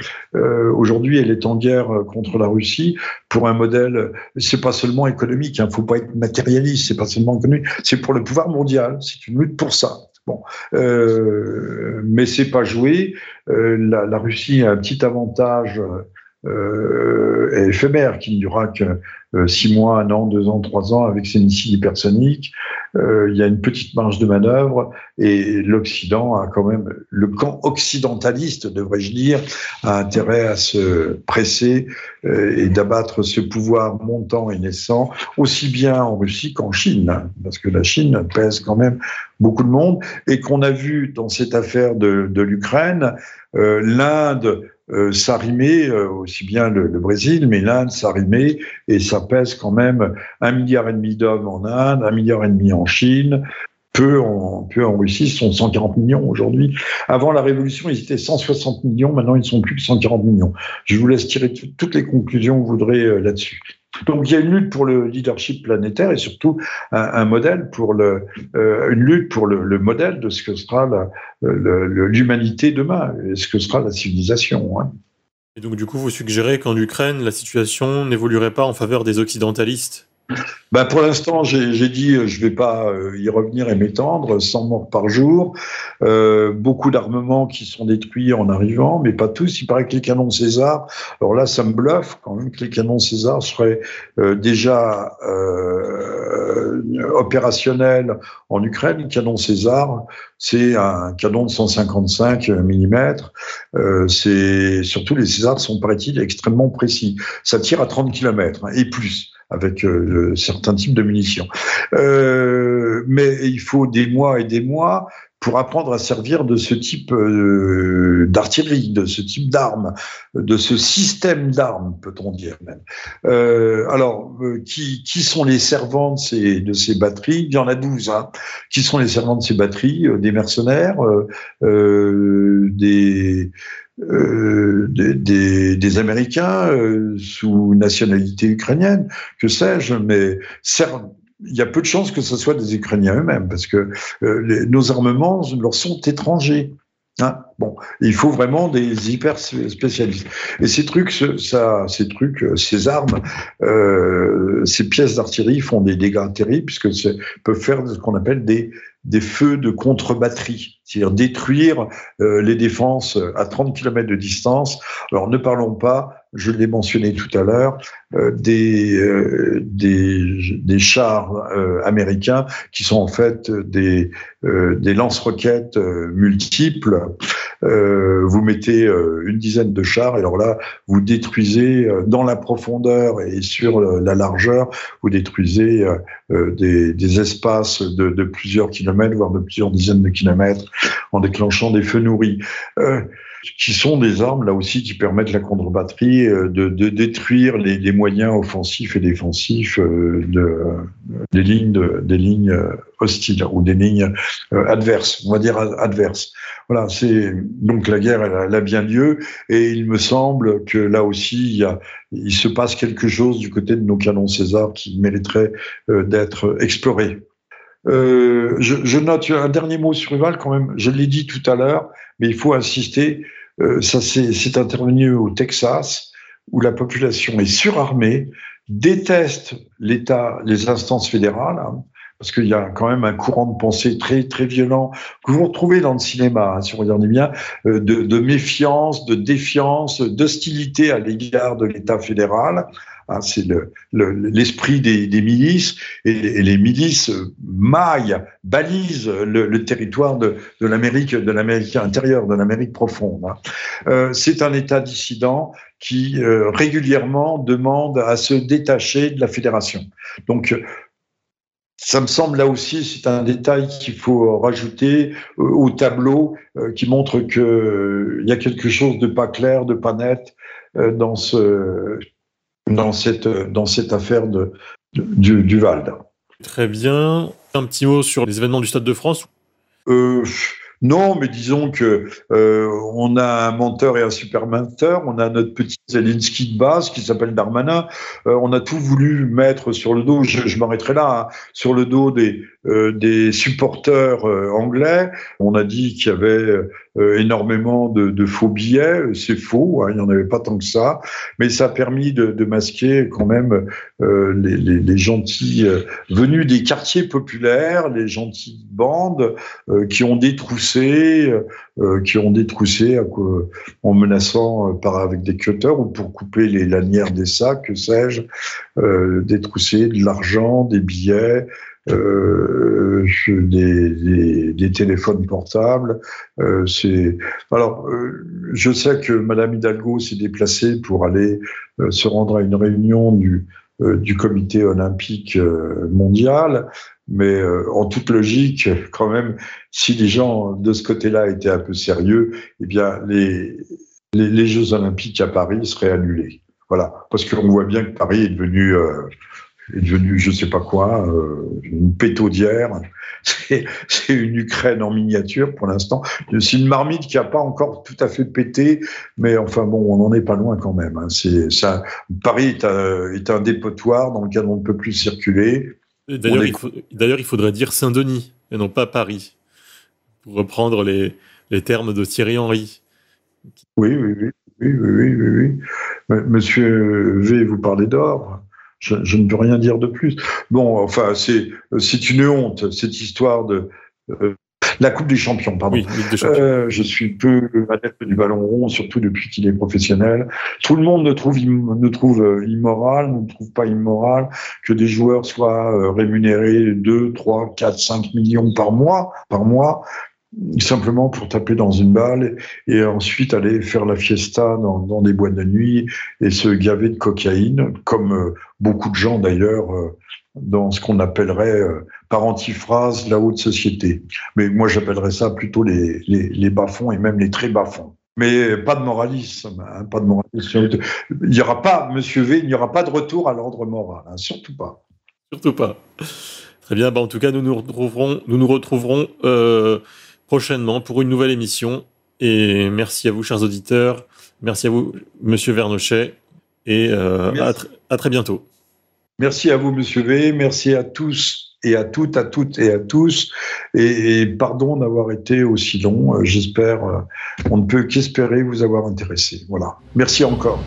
S2: Aujourd'hui, elle est en guerre contre la Russie pour un modèle. C'est pas seulement économique, il hein, faut pas être matérialiste. C'est pas seulement économique, c'est pour le pouvoir mondial. C'est une lutte pour ça. Bon, euh, mais c'est pas joué. Euh, la, Russie a un petit avantage euh, éphémère qui ne durera que euh, six mois, un an, deux ans, trois ans avec ses missiles hypersoniques. Euh, il y a une petite marge de manœuvre et l'Occident a quand même, le camp occidentaliste, devrais-je dire, a intérêt à se presser euh, et d'abattre ce pouvoir montant et naissant, aussi bien en Russie qu'en Chine, parce que la Chine pèse quand même beaucoup de monde et qu'on a vu dans cette affaire de, l'Ukraine, euh, l'Inde euh, s'arrimer, euh, aussi bien le, le Brésil, mais l'Inde s'arrimer, et ça pèse quand même un milliard et demi d'hommes en Inde, un milliard et demi en Chine, peu en, peu en Russie, ce sont 140 millions aujourd'hui. Avant la Révolution, ils étaient 160 millions, maintenant ils sont plus que 140 millions. Je vous laisse tirer toutes les conclusions que vous voudrez euh, là-dessus. Donc il y a une lutte pour le leadership planétaire et surtout un, modèle pour le, euh, une lutte pour le, le, modèle de ce que sera l'humanité demain ce que sera la civilisation. Hein.
S1: Donc du coup, vous suggérez qu'en Ukraine, la situation n'évoluerait pas en faveur des occidentalistes?
S2: Ben pour l'instant, j'ai dit euh, je vais pas euh, y revenir et m'étendre, 100 morts par jour, euh, beaucoup d'armements qui sont détruits en arrivant, mais pas tous. Il paraît que les canons César, alors là, ça me bluffe quand même que les canons César seraient déjà opérationnels en Ukraine. Le canon César, c'est un canon de 155 mm. C'est surtout les Césars sont paraît-il extrêmement précis. Ça tire à 30 km hein, et plus avec euh, certains types de munitions. Euh, mais il faut des mois et des mois pour apprendre à servir de ce type euh, d'artillerie, de ce type d'armes, de ce système d'armes, peut-on dire même. Alors, qui, qui, sont les servants de ces, de ces batteries? Il y en a 12. Hein. Qui sont les servants de ces batteries? Des mercenaires, des, euh, des, Américains euh, sous nationalité ukrainienne, que sais-je, mais il y a peu de chances que ce soit des Ukrainiens eux-mêmes, parce que euh, nos armements leur sont étrangers. Hein bon, il faut vraiment des hyper spécialistes. Et ces trucs, ça, ces trucs, ces armes, ces pièces d'artillerie font des dégâts terribles puisque peuvent faire ce qu'on appelle des des feux de contre-batterie, c'est-à-dire détruire euh, les défenses à 30 km de distance. Alors ne parlons pas je l'ai mentionné tout à l'heure, euh, des, euh, des, des, chars euh, américains qui sont en fait des, des lance-roquettes multiples. Vous mettez une dizaine de chars et alors là, vous détruisez dans la profondeur et sur la largeur, vous détruisez des, des, espaces de, de, plusieurs kilomètres, voire de plusieurs dizaines de kilomètres en déclenchant des feux nourris qui sont des armes là aussi qui permettent la contre-batterie euh, de, de, détruire les, les, moyens offensifs et défensifs euh, de, des lignes, de, des lignes euh, hostiles ou des lignes adverses, on va dire adverses. Voilà, c'est donc la guerre, elle, a bien lieu et il me semble que là aussi il, se passe quelque chose du côté de nos canons César qui mériterait d'être exploré. Euh, je, je, note un dernier mot sur Uval quand même. Je l'ai dit tout à l'heure, mais il faut insister. Euh, ça, c'est intervenu au Texas, où la population est surarmée, déteste l'État, les instances fédérales, hein, parce qu'il y a quand même un courant de pensée très très violent que vous retrouvez dans le cinéma, hein, si vous regardez bien, euh, de, méfiance, de défiance, d'hostilité à l'égard de l'État fédéral. Hein, c'est l'esprit le, des, milices et, les milices maillent, balisent le, territoire de, de l'Amérique, de l'Amérique intérieure, de l'Amérique profonde. Hein. Euh, c'est un État dissident qui euh, régulièrement demande à se détacher de la fédération. Donc ça me semble là aussi, c'est un détail qu'il faut rajouter euh, au tableau euh, qui montre qu'il euh, y a quelque chose de pas clair, de pas net dans ce dans cette, dans cette affaire de, du, du Val.
S1: Très bien. Un petit mot sur les événements du Stade de France
S2: euh, non, mais disons que euh, on a un menteur et un super menteur. On a notre petit Zelensky de base qui s'appelle Darmanin. Euh, on a tout voulu mettre sur le dos. Je, m'arrêterai là hein, sur le dos des des supporters euh, anglais. On a dit qu'il y avait euh, énormément de, de, faux billets. C'est faux. Hein, il n'y en avait pas tant que ça, mais ça a permis de, de masquer quand même les, les, les, gentils venus des quartiers populaires, les gentilles bandes qui ont détroussé, qui ont détroussé en menaçant par avec des cutters ou pour couper les lanières des sacs, que sais-je, détrousser de l'argent, des billets. Euh, des, des, téléphones portables. Euh, alors, euh, je sais que Madame Hidalgo s'est déplacée pour aller euh, se rendre à une réunion du comité olympique mondial, mais en toute logique, quand même, si les gens de ce côté-là étaient un peu sérieux, eh bien, les Jeux olympiques à Paris seraient annulés. Voilà, parce qu'on voit bien que Paris est devenu est devenu je sais pas quoi, euh, une pétaudière. C'est une Ukraine en miniature pour l'instant. C'est une marmite qui a pas encore tout à fait pété, mais enfin bon, on n'en est pas loin quand même. Hein. C'est ça. Paris est un, est un, dépotoir dans lequel on ne peut plus circuler.
S1: D'ailleurs, il, il, faudrait dire Saint-Denis et non pas Paris, pour reprendre les, les termes de Thierry Henry.
S2: Oui, oui, oui. Oui, oui, oui, oui. Monsieur V, vous parlez d'or. Je, je, ne peux rien dire de plus. Bon, enfin, c'est c'est une honte cette histoire de euh, la Coupe des Champions, pardon.
S1: Oui, des champions.
S2: Euh, je suis peu adepte du ballon rond, surtout depuis qu'il est professionnel. Tout le monde ne trouve, ne trouve euh, immoral, ne trouve pas immoral que des joueurs soient euh, rémunérés 2, 3, 4, 5 millions par mois, par mois simplement pour taper dans une balle et ensuite aller faire la fiesta dans, des boîtes de nuit et se gaver de cocaïne, comme euh, beaucoup de gens d'ailleurs euh, dans ce qu'on appellerait euh, par antiphrase la haute société. Mais moi j'appellerais ça plutôt les, les, bas-fonds et même les très bas-fonds. Mais pas de moralisme, hein, pas de moralisme. Il n'y aura pas, Monsieur V, il n'y aura pas de retour à l'ordre moral, hein, surtout pas.
S1: Surtout pas. Très bien. Bah, en tout cas, nous nous retrouverons, nous nous retrouverons prochainement pour une nouvelle émission. Et merci à vous, chers auditeurs. Merci à vous, Monsieur Vernochet. Et euh, à, tr à très bientôt.
S2: Merci à vous, Monsieur V. Merci à tous et à toutes, à toutes et à tous. Et, pardon d'avoir été aussi long. J'espère, on ne peut qu'espérer vous avoir intéressé. Voilà. Merci encore.